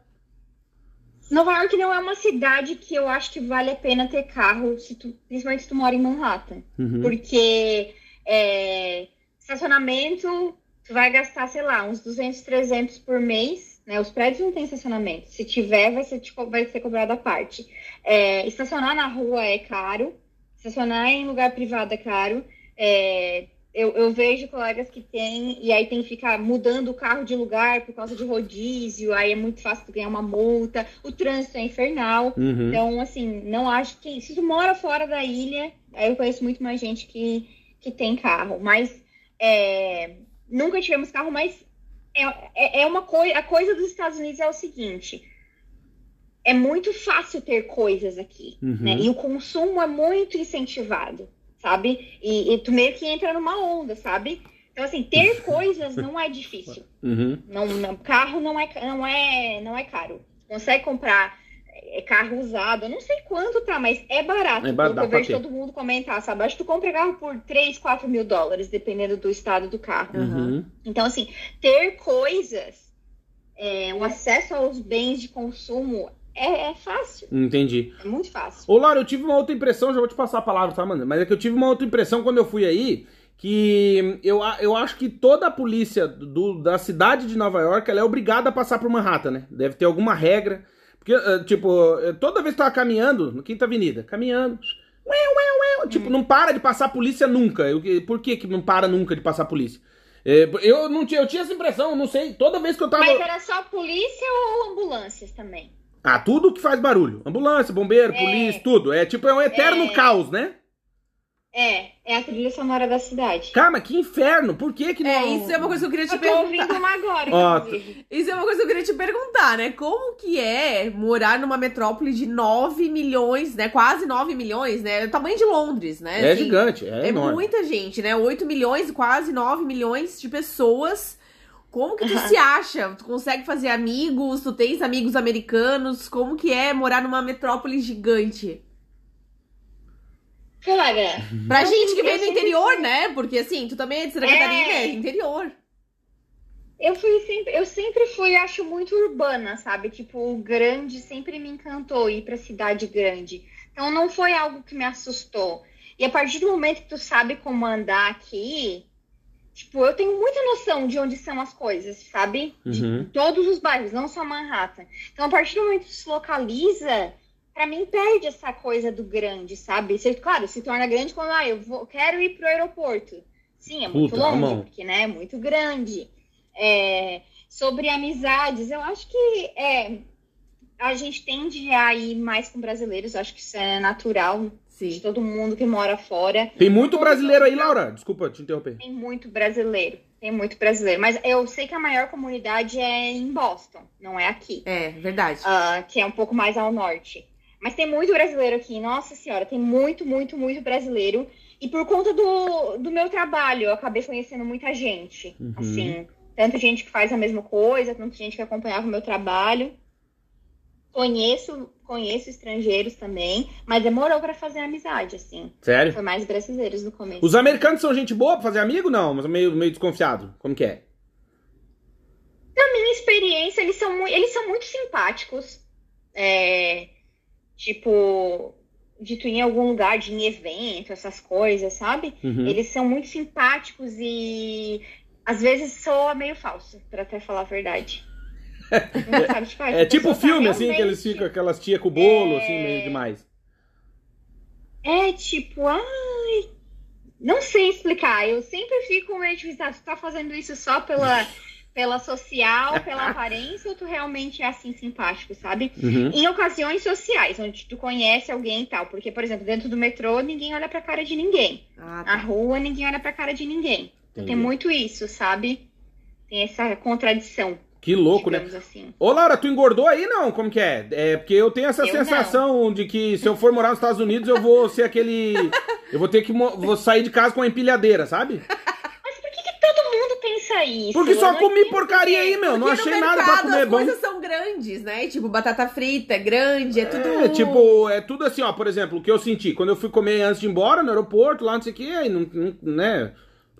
Nova York não é uma cidade que eu acho que vale a pena ter carro, se tu, principalmente se tu mora em Manhattan. Uhum. Porque é, estacionamento vai gastar, sei lá, uns 200, 300 por mês. né? Os prédios não têm estacionamento. Se tiver, vai ser, tipo, vai ser cobrado à parte. É, estacionar na rua é caro, estacionar em lugar privado é caro. É, eu, eu, vejo colegas que têm, e aí tem que ficar mudando o carro de lugar por causa de rodízio, aí é muito fácil ganhar uma multa, o trânsito é infernal. Uhum. Então, assim, não acho que. Se tu mora fora da ilha, aí eu conheço muito mais gente que, que tem carro, mas é, nunca tivemos carro, mas é, é, é uma coisa. A coisa dos Estados Unidos é o seguinte. É muito fácil ter coisas aqui, Uhum. né? E o consumo é muito incentivado, sabe? E, e tu meio que entra numa onda, sabe? Então, assim, ter coisas não é difícil. Uhum. Não, não- carro não é, não é, não é caro. Consegue comprar é, carro usado, eu não sei quanto tá, mas é barato. É barato, eu vejo todo mundo comentar, sabe? Acho que tu compra carro por 3, 4 mil dólares, dependendo do estado do carro. Uhum. Então, assim, ter coisas, é, o acesso aos bens de consumo é, é fácil, Entendi. é muito fácil. Ô, Laura, eu tive uma outra impressão, já vou te passar a palavra, tá, mano? Mas é que eu tive uma outra impressão quando eu fui aí, que eu, eu acho que toda a polícia do- da cidade de Nova York, ela é obrigada a passar por Manhattan, né? Deve ter alguma regra. Porque, eh, tipo, eh, toda vez que eu tava caminhando, na Quinta Avenida, caminhando, ué, ué, ué, tipo, não para de passar polícia nunca. Eu, por que que não para nunca de passar polícia? Eh, Eu não tinha, eu tinha essa impressão, não sei, toda vez que eu tava... Mas era só polícia ou ambulâncias também? Ah, tudo que faz barulho. Ambulância, bombeiro, É. polícia, tudo. É tipo, é um eterno É. caos, né? É, é a trilha sonora da cidade. Cara, que inferno. Por que que não... É, isso é uma coisa que eu queria te Eu tô perguntar. ouvindo uma agora, Ó, inclusive. Isso é uma coisa que eu queria te perguntar, né? Como que é morar numa metrópole de 9 milhões, né? Quase 9 milhões, né? É o tamanho de Londres, né? É Assim, gigante, é, É enorme. muita gente, né? 8 milhões, quase 9 milhões de pessoas. Como que tu se acha? Tu consegue fazer amigos? Tu tens amigos americanos? Como que é morar numa metrópole gigante? Cara, Pra Eu gente que vem do interior, fui- né? Porque assim, tu também é de Santa É. Catarina, é interior. eu fui sempre, eu sempre fui, acho, muito urbana, sabe? Tipo, o grande sempre me encantou ir pra cidade grande. Então não foi algo que me assustou. E a partir do momento que tu sabe como andar aqui, tipo, eu tenho muita noção de onde são as coisas, sabe? De Uhum. todos os bairros, não só Manhattan. Então, a partir do momento que se localiza, pra mim perde essa coisa do grande, sabe? Se, claro, se torna grande quando ah, eu vou, quero ir pro aeroporto. Sim, é muito Puta, longe, mão. porque né, é muito grande. É, sobre amizades, eu acho que é, a gente tende a ir mais com brasileiros, eu acho que isso é natural de Sim. todo mundo que mora fora. Tem muito brasileiro aí, Laura. Desculpa te interromper. Tem muito brasileiro, tem muito brasileiro. Mas eu sei que a maior comunidade é em Boston, não é aqui. É, verdade. ah, que é um pouco mais ao norte. Mas tem muito brasileiro aqui, nossa senhora, tem muito, muito, muito brasileiro. E por conta do, do meu trabalho, eu acabei conhecendo muita gente. Uhum. Assim, tanto gente que faz a mesma coisa, tanto gente que acompanhava o meu trabalho. Conheço, conheço estrangeiros também, mas demorou pra fazer amizade, assim. Sério? Foi mais brasileiros no começo. Os americanos são gente boa pra fazer amigo? Não, mas meio, meio desconfiado. Como que é? Na minha experiência, eles são, eles são muito simpáticos. É, tipo, de tu ir em algum lugar, de em evento, essas coisas, sabe? Uhum. Eles são muito simpáticos e às vezes soa meio falso, pra até falar a verdade. Não sabe, tipo, ah, É tipo tá filme, assim, que eles ficam, aquelas tia com bolo, É. assim, meio demais. É tipo, ai. Não sei explicar. Eu sempre fico meio tipo, ah, tu tá fazendo isso só pela, pela social, pela aparência, ou tu realmente é assim simpático, sabe? Uhum. Em ocasiões sociais, onde tu conhece alguém e tal. Porque, por exemplo, dentro do metrô, ninguém olha pra cara de ninguém. Ah, Na tá. rua, ninguém olha pra cara de ninguém. Entendi. Tem muito isso, sabe? Tem essa contradição, Que louco, né? digamos assim. Ô, Laura, tu engordou aí, não? Como que é? É porque eu tenho essa Eu sensação de que se eu for morar nos Estados Unidos, eu vou ser aquele... eu vou ter que... mo- Vou sair de casa com uma empilhadeira, sabe? Mas por que, que todo mundo pensa isso? Porque só comi porcaria aí, meu. Não achei no nada pra mercado comer as bom. coisas são grandes, né? Tipo, batata frita é grande, é tudo... É, tipo, é tudo assim, ó, por exemplo, o que eu senti quando eu fui comer antes de ir embora no aeroporto, lá não sei o que, aí não, não- né?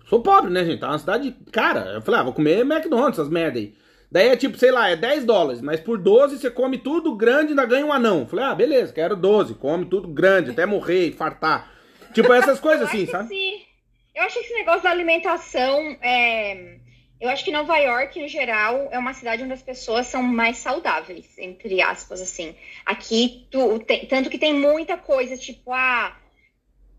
Sou pobre, né, gente? Tá uma cidade cara. Eu falei, ah, vou comer McDonald's, essas merda aí. Daí é tipo, sei lá, é 10 dólares, mas por 12 você come tudo grande e ainda ganha um anão. Falei, ah, beleza, quero 12, come tudo grande, até morrer e fartar. Tipo, essas coisas assim, sabe? Eu acho que esse negócio da alimentação é, Eu acho que Nova York, no geral, é uma cidade onde as pessoas são mais saudáveis, entre aspas, assim. Aqui, tu, tem, tanto que tem muita coisa, tipo, ah,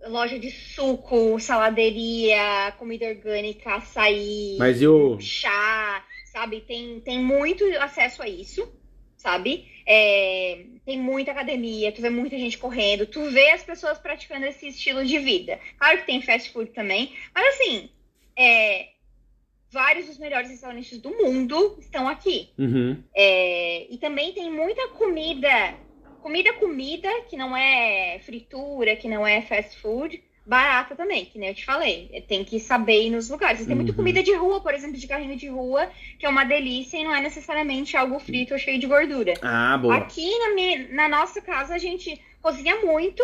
loja de suco, saladeria, comida orgânica, açaí, Mas eu. chá, sabe? Tem, tem muito acesso a isso, sabe? É, tem muita academia, tu vê muita gente correndo, tu vê as pessoas praticando esse estilo de vida. Claro que tem fast food também, mas assim, é, vários dos melhores restaurantes do mundo estão aqui. Uhum. É, e também tem muita comida, comida, comida, que não é fritura, que não é fast food, barata também, que nem eu te falei. É, Tem que saber ir nos lugares. Tem muita Uhum. comida de rua, por exemplo, de carrinho de rua, que é uma delícia e não é necessariamente algo frito ou cheio de gordura. Ah, boa. Aqui na, minha, na nossa casa a gente cozinha muito.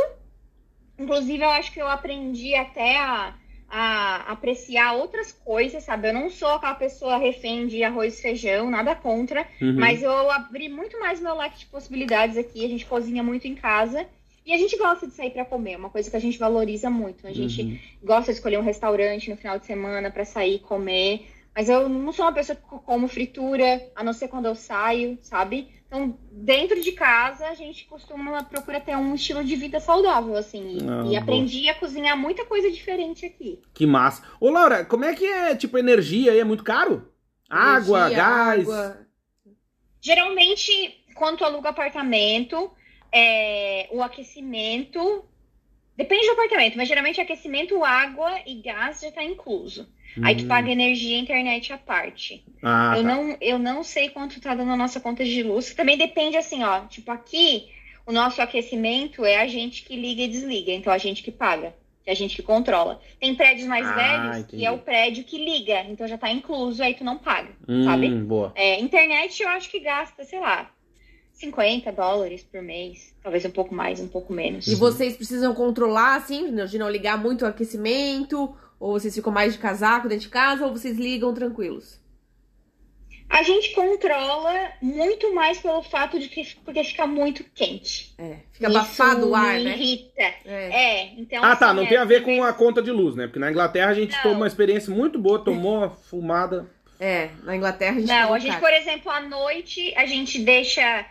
Inclusive, eu acho que eu aprendi até a, a apreciar outras coisas, sabe? Eu não sou aquela pessoa refém de arroz e feijão, nada contra. Uhum. Mas eu abri muito mais meu leque de possibilidades aqui. A gente cozinha muito em casa. E a gente gosta de sair para comer, é uma coisa que a gente valoriza muito. A gente Uhum. gosta de escolher um restaurante no final de semana para sair e comer. Mas eu não sou uma pessoa que como fritura, a não ser quando eu saio, sabe? Então, dentro de casa, a gente costuma procura ter um estilo de vida saudável, assim. E, Ah, e aprendi a cozinhar muita coisa diferente aqui. Que massa. Ô, Laura, como é que é, tipo, energia aí? É muito caro? Água, Energia, gás? água. Geralmente, quando tu aluga apartamento, é, o aquecimento. Depende do apartamento, mas geralmente aquecimento, água e gás já tá incluso. Aí tu Hum. paga energia e internet à parte. Ah, eu, tá. não, eu não sei quanto tá dando a nossa conta de luz. Também depende assim, ó. Tipo, aqui, o nosso aquecimento é a gente que liga e desliga. Então, a gente que paga. É a gente que controla. Tem prédios mais Ah, velhos entendi. que é o prédio que liga. Então, já tá incluso, aí tu não paga, Hum, sabe? boa. É, internet eu acho que gasta, sei lá, 50 dólares por mês. Talvez um pouco mais, um pouco menos. E vocês precisam controlar, assim, de não ligar muito o aquecimento? Ou vocês ficam mais de casaco dentro de casa? Ou vocês ligam tranquilos? A gente controla muito mais pelo fato de que porque fica muito quente. É, fica abafado o ar, me né? irrita. É. É, então. Ah, tá. assim, Não é, tem a ver também- com a conta de luz, né? Porque na Inglaterra a gente Não. tomou uma experiência muito boa, tomou uma fumada. É, na Inglaterra a gente Não, a gente, cara. por exemplo, à noite, a gente deixa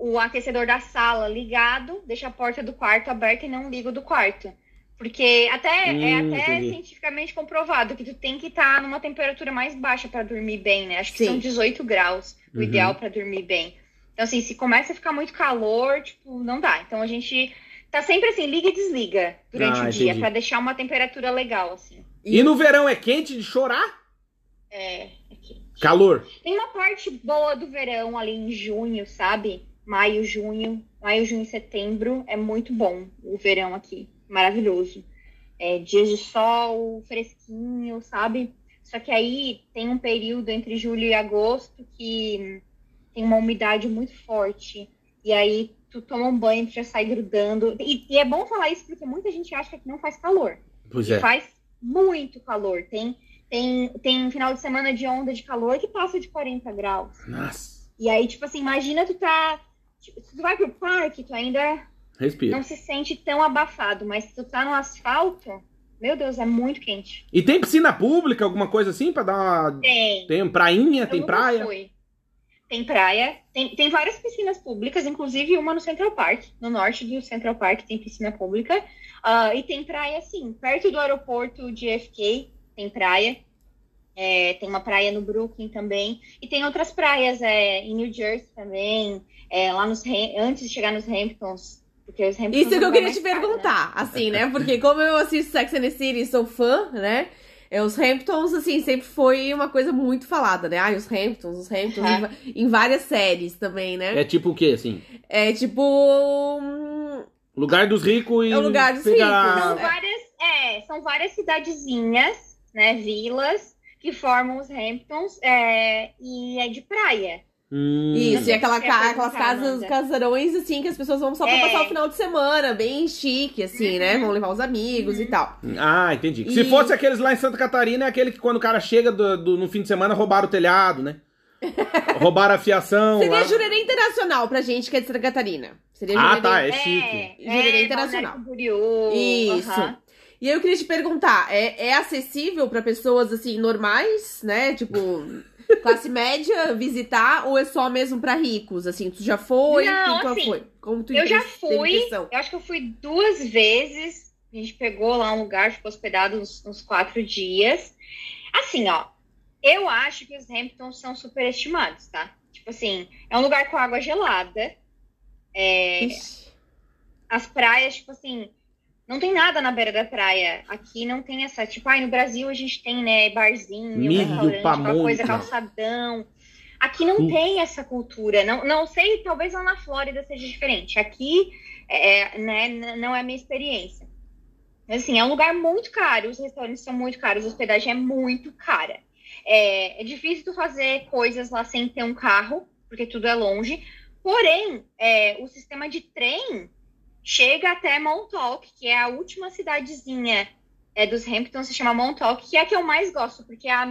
o aquecedor da sala ligado, deixa a porta do quarto aberta e não liga o do quarto. Porque até, é Hum, até entendi. cientificamente comprovado que tu tem que estar numa temperatura mais baixa para dormir bem, né? Acho que Sim. são 18 graus o Uhum. ideal para dormir bem. Então, assim, se começa a ficar muito calor, tipo, não dá. Então a gente tá sempre assim, liga e desliga durante Ah, o dia, para deixar uma temperatura legal, assim. E no verão é quente de chorar? É, aqui. Calor. Tem uma parte boa do verão ali em junho, sabe? Maio, junho. Maio, junho e setembro é muito bom o verão aqui. Maravilhoso. É, dias de sol, fresquinho, sabe? Só que aí tem um período entre julho e agosto que tem uma umidade muito forte. E aí tu toma um banho, tu já sai grudando. E, e é bom falar isso porque muita gente acha que aqui não faz calor. Pois E é. faz muito calor. Tem, tem, tem final de semana de onda de calor que passa de 40 graus. Nossa. E aí, tipo assim, imagina tu tá. Tipo, se tu vai pro parque, tu ainda Respira. não se sente tão abafado, mas se tu tá no asfalto, meu Deus, é muito quente. E tem piscina pública, alguma coisa assim, pra dar uma. Tem. Tem prainha, Eu tem praia? fui. Tem praia, tem, tem várias piscinas públicas, inclusive uma no Central Park, no norte do Central Park tem piscina pública. Ah, e tem praia, sim, perto do aeroporto de FK tem praia. É, tem uma praia no Brooklyn também. E tem outras praias é, em New Jersey também, é, lá nos antes de chegar nos Hamptons. Porque os Hamptons Isso é que eu queria te caro, né? perguntar, assim, né? Porque como eu assisto Sex and the City e sou fã, né? É, os Hamptons, assim, sempre foi uma coisa muito falada, né? Ai, os Hamptons, os Hamptons, É. em em, várias séries também, né? É tipo o quê, assim? É, tipo. hum, Lugar dos ricos e. É o lugar dos pegar- ricos, São né? várias, é, são várias cidadezinhas, né, vilas, que formam os Hamptons, é, e é de praia. Hum. Isso, e Não aquela sei ca- aquelas casas, Amanda. casarões, assim, que as pessoas vão só pra É. passar o final de semana, bem chique, assim, né? Vão levar os amigos e tal. Ah, entendi. E- Se fosse aqueles lá em Santa Catarina, é aquele que quando o cara chega do, do- no fim de semana roubaram o telhado, né? roubaram a fiação. Seria lá. Jurerê Internacional pra gente que é de Santa Catarina. Seria Ah, Jurerê tá, é chique. Jurerê Internacional. Isso. aham. E aí eu queria te perguntar, é, é acessível para pessoas assim normais, né? Tipo, classe média visitar ou é só mesmo para ricos? Assim, tu já foi? Não, tu, assim, foi? Como tu Eu já fui, eu acho que eu fui duas vezes. A gente pegou lá um lugar, ficou hospedado uns, uns quatro dias. Assim, ó, eu acho que os Hamptons são superestimados, tá? Tipo assim, é um lugar com água gelada. É, as praias, tipo assim, não tem nada na beira da praia. Aqui não tem essa, tipo, ai, no Brasil a gente tem, né, barzinho, Milho, restaurante, pamonha. coisa, calçadão. Aqui não Hum. tem essa cultura. Não, não sei, talvez lá na Flórida seja diferente. Aqui, é, né, n- não é a minha experiência. Assim, é um lugar muito caro, os restaurantes são muito caros, a hospedagem é muito cara. É, é difícil tu fazer coisas lá sem ter um carro, porque tudo é longe. Porém, é, o sistema de trem chega até Montauk, que é a última cidadezinha é, dos Hamptons, se chama Montauk, que é a que eu mais gosto, porque é a,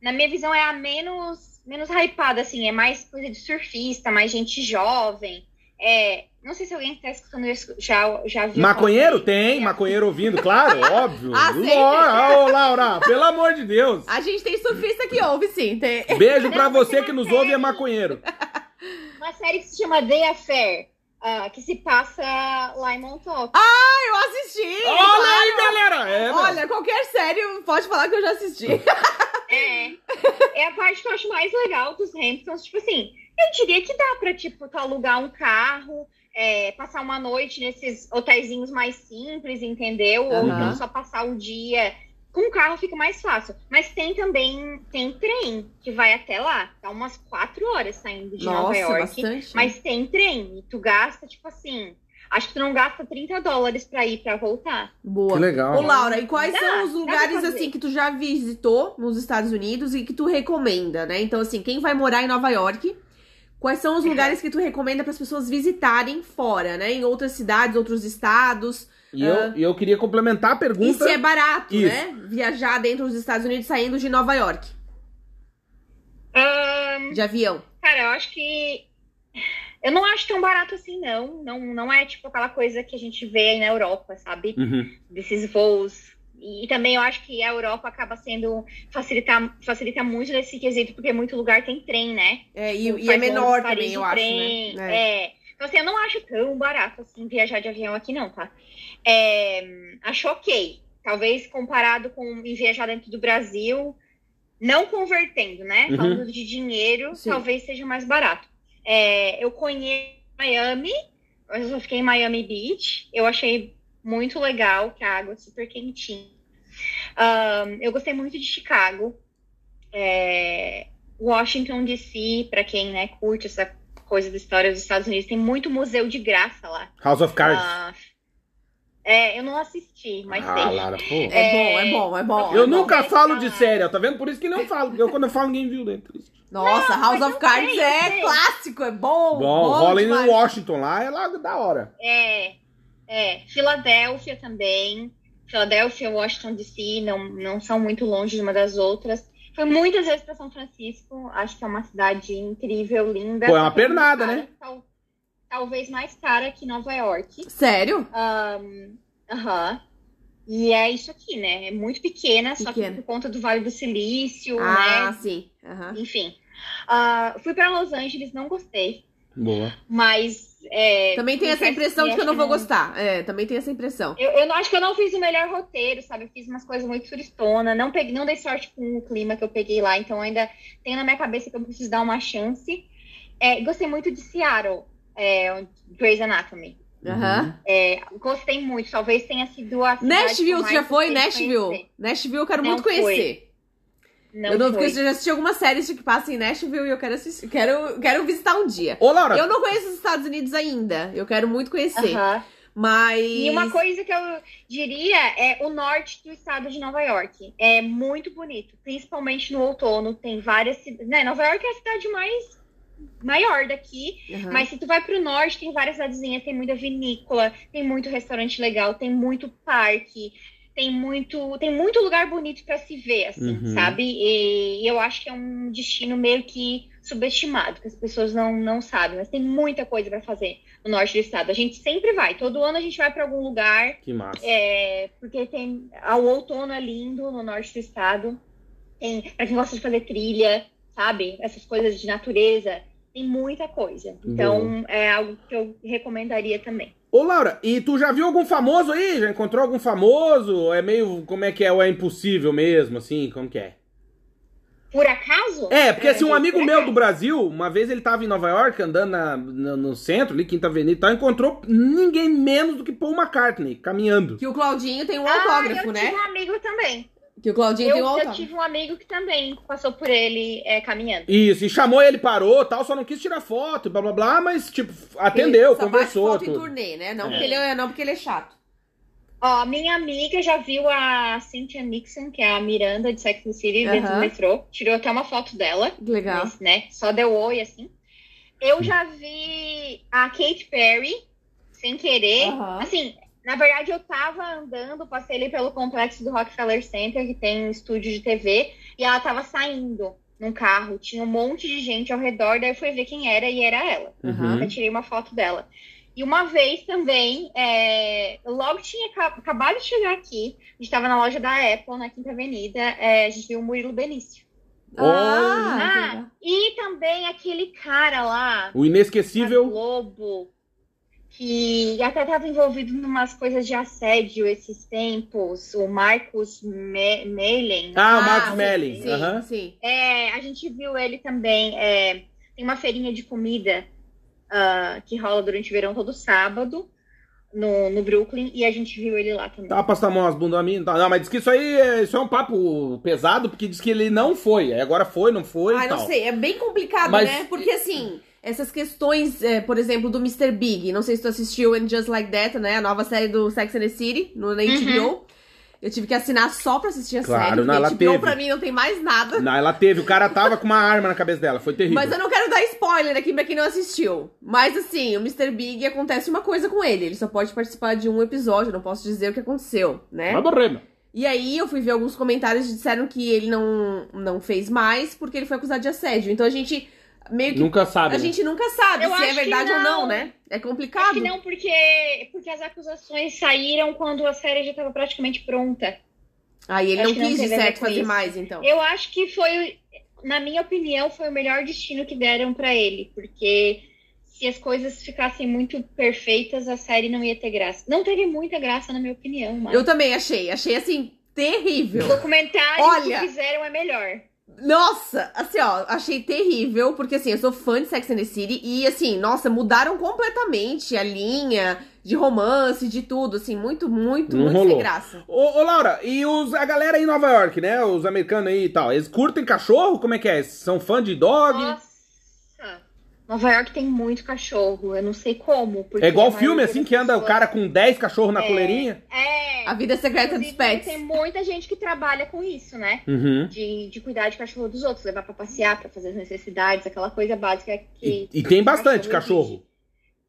na minha visão é a menos, menos hypada, assim, é mais coisa de surfista, mais gente jovem. É, não sei se alguém que tá escutando isso já, já viu. Maconheiro? Tem, maconheiro ouvindo, claro, óbvio. Ah. Laura, ô, Laura, pelo amor de Deus. A gente tem surfista que ouve, sim. Tem... Beijo mas você que nos ouve e é série. maconheiro. Uma série que se chama The Affair, ah, que se passa lá em Montauk. Eu assisti! Olha aí, galera. É. Olha, qualquer série pode falar que eu já assisti. É. É a parte que eu acho mais legal dos Hamptons. Tipo assim, eu diria que dá pra, tipo, tu alugar um carro, é, passar uma noite nesses hotéisinhos mais simples, entendeu? Ou Aham. então só passar o dia. Com o carro fica mais fácil. Mas tem também, tem trem que vai até lá. Tá umas quatro horas saindo de Nova Nossa, York. bastante. Mas tem trem. E tu gasta, tipo assim. Acho que tu não gasta 30 dólares pra ir pra voltar. Boa. Que legal. Ô, Laura, e quais Dá, são os dá lugares assim que tu já visitou nos Estados Unidos e que tu recomenda, né? Então, assim, quem vai morar em Nova York, quais são os Uhum. lugares que tu recomenda para as pessoas visitarem fora, né? Em outras cidades, outros estados. E eu, e eu queria complementar a E pergunta. se é barato, Isso. né? Viajar dentro dos Estados Unidos saindo de Nova York, Ahn, de avião. Cara, eu acho que. Eu não acho tão barato assim, não. Não, não é tipo aquela coisa que a gente vê aí na Europa, sabe? Uhum. Desses voos. E, e também eu acho que a Europa acaba sendo. Facilita, facilita muito nesse quesito, porque muito lugar tem trem, né? É, e, Faz e é menor Paris também, eu acho, trem, né? É. É. Então, assim, eu não acho tão barato assim viajar de avião aqui, não, tá? É, acho ok. Talvez comparado com viajar dentro do Brasil, não convertendo, né? Uhum. Falando de dinheiro, Sim. talvez seja mais barato. É, eu conheço Miami, eu só fiquei em Miami Beach. Eu achei muito legal, que a água é super quentinha. Ahn, eu gostei muito de Chicago. É, Washington DC, para quem né, curte essa coisa da história dos Estados Unidos, tem muito museu de graça lá. House of Cards. Ah, é, eu não assisti, mas ah, tem. Lara, pô. É bom, é bom, é bom. Eu é nunca bom. falo de série, tá vendo? Por isso que não falo. Porque eu, quando eu falo, ninguém viu, né? Nossa, Não, House of Cards sei, é sei. clássico, é bom. Bom, rola em. Washington lá, é lá da hora. É, é, Filadélfia também. Filadélfia, Washington DC, não, não são muito longe uma das outras. Fui muitas vezes para São Francisco, acho que é uma cidade incrível, linda. Pô, é uma só muito pernada, cara, né? tal- talvez mais cara que Nova York. Sério? Aham. E é isso aqui, né? É muito pequena, só Pequena. que por conta do Vale do Silício, Ah, né? sim. Aham. Enfim. Ah, fui para Los Angeles, não gostei, Boa. mas. é, Também tem essa impressão de que eu não vou gostar. É, também tem essa impressão. Eu, eu não- acho que eu não fiz o melhor roteiro, sabe? Eu fiz umas coisas muito turistona, não peguei, não dei sorte com o clima que eu peguei lá, então ainda tenho na minha cabeça que eu preciso dar uma chance. É, gostei muito de Seattle, é, Grey's Anatomy. Aham. É, gostei muito, talvez tenha sido a Nashville, mais já foi? Nashville? conhecer. Nashville eu quero Não muito conhecer. Não, eu não, foi. porque eu já assisti algumas séries que passam em Nashville e eu quero assistir. Quero, quero visitar um dia. Ô, Laura, Eu não conheço os Estados Unidos ainda. Eu quero muito conhecer. Aham. Mas. E uma coisa que eu diria é o norte do estado de Nova York. É muito bonito, principalmente no outono. Tem várias cidades. Né? Nova York é a cidade mais maior daqui. Aham. Mas se tu vai pro norte, tem várias cidadezinhas, tem muita vinícola, tem muito restaurante legal, tem muito parque, tem muito, tem muito lugar bonito para se ver, assim, Uhum. sabe? E, eu acho que é um destino meio que subestimado, que as pessoas não, não sabem, mas tem muita coisa para fazer no norte do estado. A gente sempre vai, todo ano a gente vai para algum lugar, Que massa. é, porque tem o outono é lindo no norte do estado. Tem, pra quem gosta de fazer trilha, sabe? Essas coisas de natureza, tem muita coisa. Então, é algo que eu recomendaria também. Ô, Laura, e tu já viu algum famoso aí? Já encontrou algum famoso? É meio, como é que é? Ou é impossível mesmo, assim? Como que é? Por acaso? É, porque assim, um amigo meu do Brasil, uma vez ele tava em Nova York, andando na- no, no centro, ali, Quinta Avenida e tal, encontrou ninguém menos do que Paul McCartney, caminhando. Que o Claudinho tem um Ah, autógrafo, eu né? tive um amigo também. Que o Claudinho Eu, tem um eu autógrafo. tive um amigo que também passou por ele é, caminhando. Isso, e chamou ele, parou tal, só não quis tirar foto, blá blá blá, mas, tipo, atendeu, Ele só conversou. foto em tudo. turnê, né? Não, É. porque ele é, não porque ele é chato. Ó, minha amiga já viu a Cynthia Nixon, que é a Miranda de Sex and City, dentro Aham. do metrô. Tirou até uma foto dela. Legal. Mas, né? Só deu oi, assim. Eu já vi a Katy Perry, sem querer. Aham. Assim, na verdade, eu tava andando, passei ali pelo complexo do Rockefeller Center, que tem um estúdio de TV, e ela tava saindo num carro. Tinha um monte de gente ao redor, daí eu fui ver quem era e era ela. Uhum. Eu tirei uma foto dela. E uma vez também, é, logo tinha aca- acabado de chegar aqui, a gente estava na loja da Apple, na Quinta Avenida, é, a gente viu o Murilo Benício. Ah, que Ah, e também aquele cara lá, O inesquecível. Globo, que até estava envolvido em umas coisas de assédio esses tempos, o Marcos Me Mellen. Ah, o Marcos sim, Melling. Sim, aham. sim. É, a gente viu ele também. é, tem uma feirinha de comida ah, que rola durante o verão todo sábado no, no Brooklyn e a gente viu ele lá também. Tava passando a mão as bundas a mim. Tá. Não, mas diz que isso aí é, isso é um papo pesado, porque diz que ele não foi. Aí Agora foi, não foi Ai, e não tal. sei, é bem complicado, Mas- né? Porque assim, essas questões, é, por exemplo, do Mr. Big, não sei se tu assistiu And Just Like That, né? A nova série do Sex and the City, no, na HBO. Eu tive que assinar só pra assistir a Claro, série, não, ela HBO teve. pra mim não tem mais nada. Não, ela teve. O cara tava com uma arma na cabeça dela. Foi terrível. Mas eu não quero dar spoiler aqui pra quem não assistiu. Mas assim, o Mr. Big acontece uma coisa com ele. Ele só pode participar de um episódio, eu não posso dizer o que aconteceu, né? Vai morrer, meu. E aí eu fui ver alguns comentários que disseram que ele não, não fez mais porque ele foi acusado de assédio. Então a gente meio que. Nunca sabe. A né? gente nunca sabe Eu se é acho verdade ou não, não. né? É Acho complicado. que não, porque, porque as acusações saíram quando a série já estava praticamente pronta. Aí ele Acho não que não quis de a ver certo fazer isso. mais, então. Eu acho que foi, na minha opinião, foi o melhor destino que deram pra ele, porque se as coisas ficassem muito perfeitas, a série não ia ter graça. Não teve muita graça, na minha opinião, mas Eu também achei. Achei assim, terrível. o documentário Olha. que fizeram é melhor. Nossa, assim, ó, achei terrível, porque assim, eu sou fã de Sex and the City e assim, nossa, mudaram completamente a linha de romance, de tudo, assim, muito, muito, Não muito rolou. sem graça. Ô, ô, Laura, e os, a galera aí em Nova York, né? Os americanos aí e tal, eles curtem cachorro? Como é que é? São fã de dog? Nossa! Nova York tem muito cachorro, eu não sei como. é igual filme, assim, que anda o cara com 10 cachorros na É. coleirinha? É. A vida secreta dos pets. Tem muita gente que trabalha com isso, né? Uhum. De, de cuidar de cachorro dos outros, levar pra passear, pra fazer as necessidades, aquela coisa básica que. E, e tem bastante cachorro cachorro.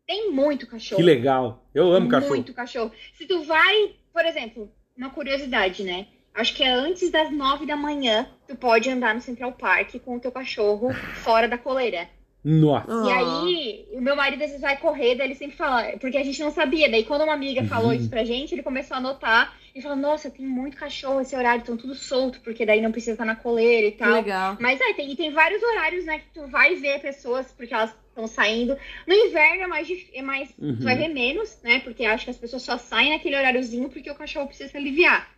Tem muito cachorro. Que legal. Eu amo cachorro. Muito cachorro. Se tu vai, por exemplo, uma curiosidade, né? Acho que é antes das nove da manhã, tu pode andar no Central Park com o teu cachorro fora da coleira. Nossa. E aí, o meu marido às vezes vai correr, daí ele sempre fala, porque a gente não sabia. Daí quando uma amiga falou Uhum. isso pra gente, ele começou a anotar e falou, nossa, tem muito cachorro esse horário, estão tudo solto, porque daí não precisa estar na coleira e tal. legal. Mas é, tem, e tem vários horários, né, que tu vai ver pessoas, porque elas estão saindo. No inverno é mais, é mais Uhum. tu vai ver menos, né, porque acho que as pessoas só saem naquele horáriozinho porque o cachorro precisa se aliviar.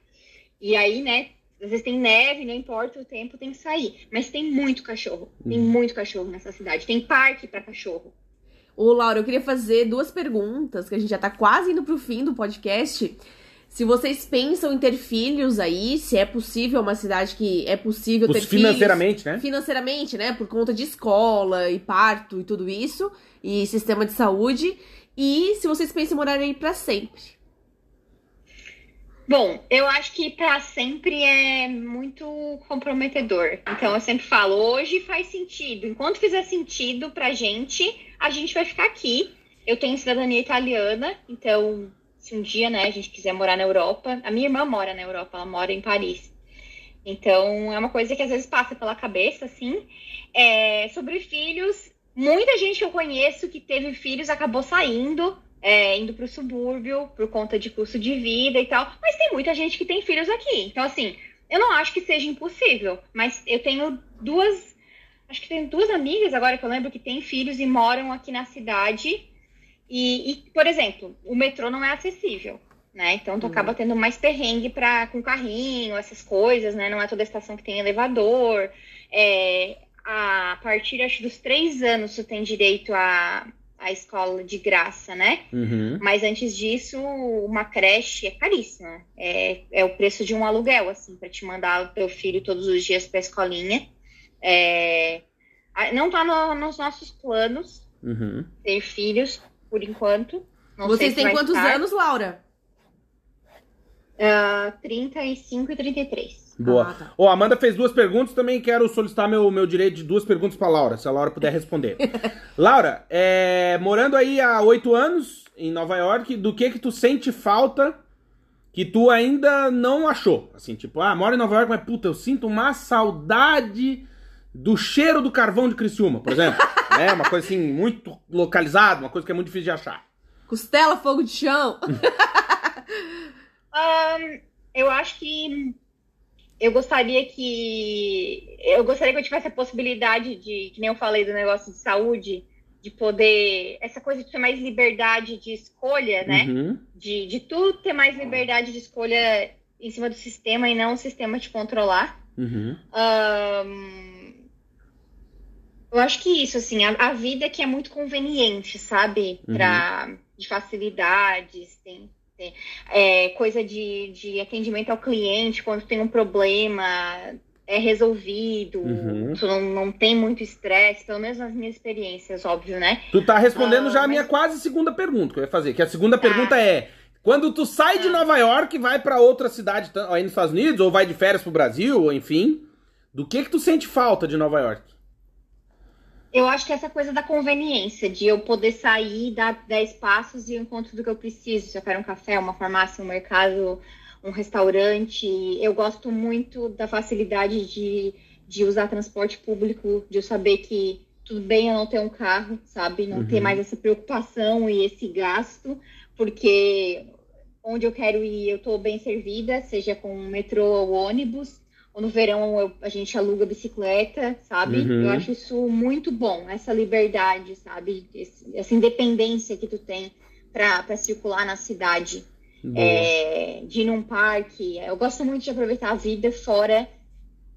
E aí, né, às vezes tem neve, não importa o tempo, tem que sair. Mas tem muito cachorro, tem Uhum. muito cachorro nessa cidade. Tem parque pra cachorro. Ô, Laura, eu queria fazer duas perguntas, que a gente já tá quase indo pro fim do podcast. Se vocês pensam em ter filhos aí, se é possível uma cidade que é possível ter Os financeiramente, né? filhos. Financeiramente, né? Por conta de escola e parto e tudo isso, e sistema de saúde. E se vocês pensam em morar aí pra sempre. Bom, eu acho que pra sempre é muito comprometedor. Então eu sempre falo, hoje faz sentido. Enquanto fizer sentido pra gente, a gente vai ficar aqui. Eu tenho cidadania italiana, então se um dia, né, a gente quiser morar na Europa, a minha irmã mora na Europa, ela mora em Paris. Então, é uma coisa que às vezes passa pela cabeça, assim. É, sobre filhos, muita gente que eu conheço que teve filhos acabou saindo, é, indo para o subúrbio por conta de custo de vida e tal. Mas tem muita gente que tem filhos aqui. Então, assim, eu não acho que seja impossível. Mas eu tenho duas. Acho que tenho duas amigas agora que eu lembro que têm filhos e moram aqui na cidade. E, e por exemplo, o metrô não é acessível né? Então tu uhum. acaba tendo mais perrengue para com carrinho, essas coisas, né? Não é toda estação que tem elevador. É, a partir acho dos três anos tu tem direito a, a escola de graça, né? Uhum. Mas antes disso, uma creche é caríssima. É, é o preço de um aluguel, assim, para te mandar o teu filho todos os dias para a escolinha. É, não tá no, nos nossos planos uhum. ter filhos, por enquanto. Não Vocês têm quantos ficar. anos, Laura? Uh, 35 e 33. Boa. Ah, tá. oh, Amanda fez duas perguntas, também quero solicitar meu, meu direito de duas perguntas para Laura, se a Laura puder responder. Laura, é, morando aí há oito anos em Nova York, do que que tu sente falta que tu ainda não achou? Assim, tipo, ah, moro em Nova York, mas puta, eu sinto uma saudade do cheiro do carvão de Criciúma, por exemplo. é uma coisa assim, muito localizada, uma coisa que é muito difícil de achar. Costela, fogo de chão. Um, eu acho que eu gostaria que eu gostaria que eu tivesse a possibilidade de, que nem eu falei do negócio de saúde, de poder essa coisa de ter mais liberdade de escolha, né? Uhum. De, de tu ter mais liberdade de escolha em cima do sistema e não o sistema te controlar. Uhum. Um, eu acho que isso, assim, a, a, vida que é muito conveniente, sabe? Pra, uhum. De facilidades, tem é, coisa de, de atendimento ao cliente, quando tem um problema, é resolvido, uhum. tu não, não tem muito estresse, pelo menos nas minhas experiências, óbvio, né? Tu tá respondendo já a minha quase segunda pergunta que eu ia fazer, que a segunda tá. pergunta é, quando tu sai de ah. Nova York e vai para outra cidade aí nos Estados Unidos, ou vai de férias pro Brasil, ou enfim, do que que tu sente falta de Nova York? Eu acho que essa coisa da conveniência, de eu poder sair, dar 10 passos e eu encontro do que eu preciso. Se eu quero um café, uma farmácia, um mercado, um restaurante. Eu gosto muito da facilidade de, de usar transporte público, de eu saber que tudo bem eu não ter um carro, sabe? Não uhum. ter mais essa preocupação e esse gasto, porque onde eu quero ir eu estou bem servida, seja com metrô ou ônibus ou no verão eu, a gente aluga bicicleta, sabe? Uhum. Eu acho isso muito bom, essa liberdade, sabe? Esse, essa independência que tu tem para circular na cidade. É, de ir num parque. Eu gosto muito de aproveitar a vida fora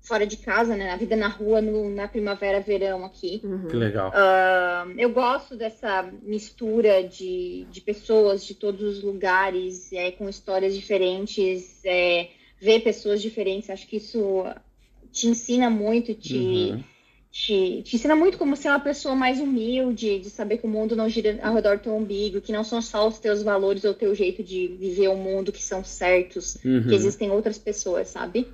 fora de casa, né? A vida na rua no, na primavera, verão aqui. Uhum. Que legal. Uh, eu gosto dessa mistura de, de pessoas de todos os lugares, é, com histórias diferentes. É, ver pessoas diferentes. Acho que isso te ensina muito, te, uhum. te, te, ensina muito como ser uma pessoa mais humilde, de saber que o mundo não gira ao redor do teu umbigo, que não são só os teus valores ou o teu jeito de viver o mundo que são certos, uhum. que existem outras pessoas, sabe?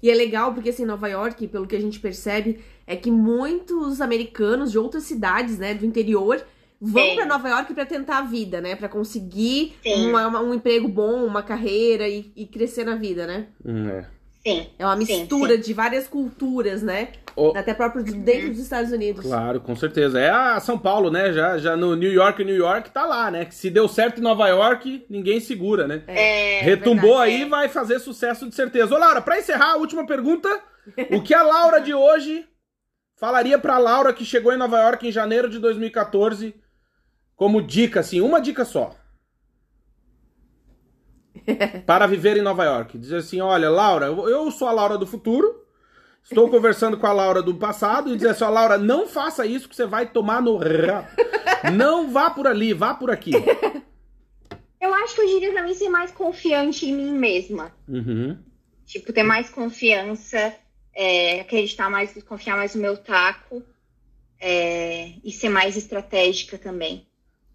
E é legal porque, assim, Nova York, pelo que a gente percebe, é que muitos americanos de outras cidades, né, do interior, vão para Nova York para tentar a vida, né? Para conseguir uma, um emprego bom, uma carreira e, e crescer na vida, né? Hum, é. Sim. É uma mistura sim, sim. de várias culturas, né? Oh. Até próprio dentro dos Estados Unidos. Claro, com certeza. É a São Paulo, né? Já, já no New York, New York tá lá, né? Que se deu certo em Nova York, ninguém segura, né? É, Retumbou verdade, aí, é. vai fazer sucesso de certeza. Ô, Laura, pra encerrar, a última pergunta. O que a Laura de hoje falaria pra Laura que chegou em Nova York em janeiro de 2014 como dica, assim, uma dica só. para viver em Nova York. Dizer assim: olha, Laura, eu sou a Laura do futuro. Estou conversando com a Laura do passado e dizer assim: ó, Laura, não faça isso que você vai tomar no Não vá por ali, vá por aqui. Eu acho que eu diria também ser mais confiante em mim mesma. Uhum. Tipo, ter mais confiança, é, acreditar mais, confiar mais no meu taco é, e ser mais estratégica também.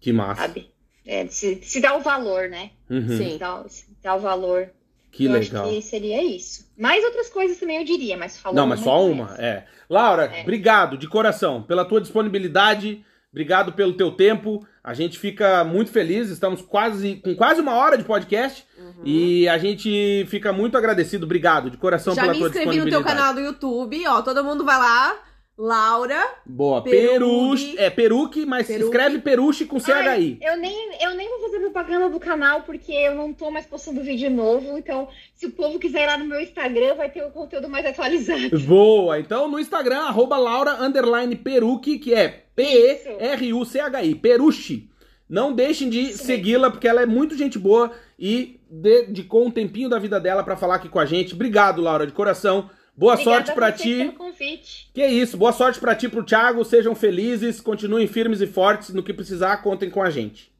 Que massa. Sabe? É, se, se dá o valor, né? Uhum. Sim. Dá, se dá o valor. Que eu legal. Acho que seria isso. Mais outras coisas também eu diria, mas falando. Não, mas só uma, é. Laura, é. obrigado de coração pela tua disponibilidade Obrigado pelo teu tempo. A gente fica muito feliz. Estamos quase com quase uma hora de podcast Uhum. e a gente fica muito agradecido. Obrigado de coração Já pela me tua inscrevi no teu disponibilidade. canal do YouTube, ó. Todo mundo vai lá. Laura. Boa, Peruque. Peruche, é Peruque, mas Peruque. escreve Peruche com CHI. Eu nem, eu nem vou fazer propaganda do canal porque eu não tô mais postando vídeo novo. Então, se o povo quiser ir lá no meu Instagram, vai ter o conteúdo mais atualizado. Boa, então no Instagram, arroba Laura underline Peruque, que é P-E-R-U-C-H-I, Peruche. Não deixem de segui-la, porque ela é muito gente boa e dedicou um tempinho da vida dela pra falar aqui com a gente. Obrigado, Laura, de coração. Boa Obrigada sorte pra a vocês ti. pelo convite. Que é isso, boa sorte pra ti e pro Thiago. Sejam felizes, continuem firmes e fortes. No que precisar, contem com a gente.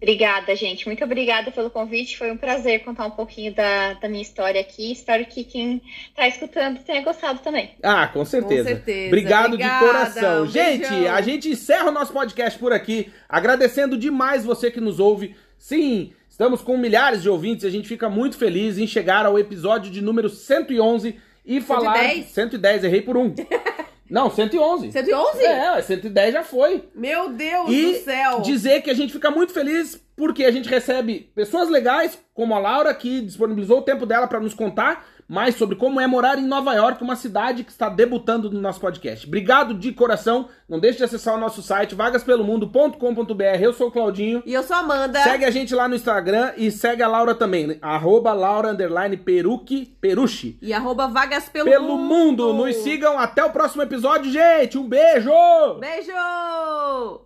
Obrigada, gente. Muito obrigada pelo convite. Foi um prazer contar um pouquinho da, da minha história aqui. Espero que quem tá escutando tenha gostado também. Ah, com certeza. Com certeza. Obrigado Obrigada, de coração. um Gente, beijão. a gente encerra o nosso podcast por aqui, agradecendo demais você que nos ouve. Sim, estamos com milhares de ouvintes, a gente fica muito feliz em chegar ao episódio de número 111 e falar 110? 110, errei por um. Não, 111. 111? É, 110 já foi. Meu Deus E do céu. dizer que a gente fica muito feliz porque a gente recebe pessoas legais, como a Laura, que disponibilizou o tempo dela para nos contar mais sobre como é morar em Nova York, uma cidade que está debutando no nosso podcast. Obrigado de coração. Não deixe de acessar o nosso site vagaspelomundo.com.br. Eu sou o Claudinho. E eu sou a Amanda. Segue a gente lá no Instagram e segue a Laura também, né? arroba Laura underline Peruque, Peruche. E arroba vagas pelo, Pelo mundo. Nos sigam. Até o próximo episódio, gente. Um beijo! Beijo!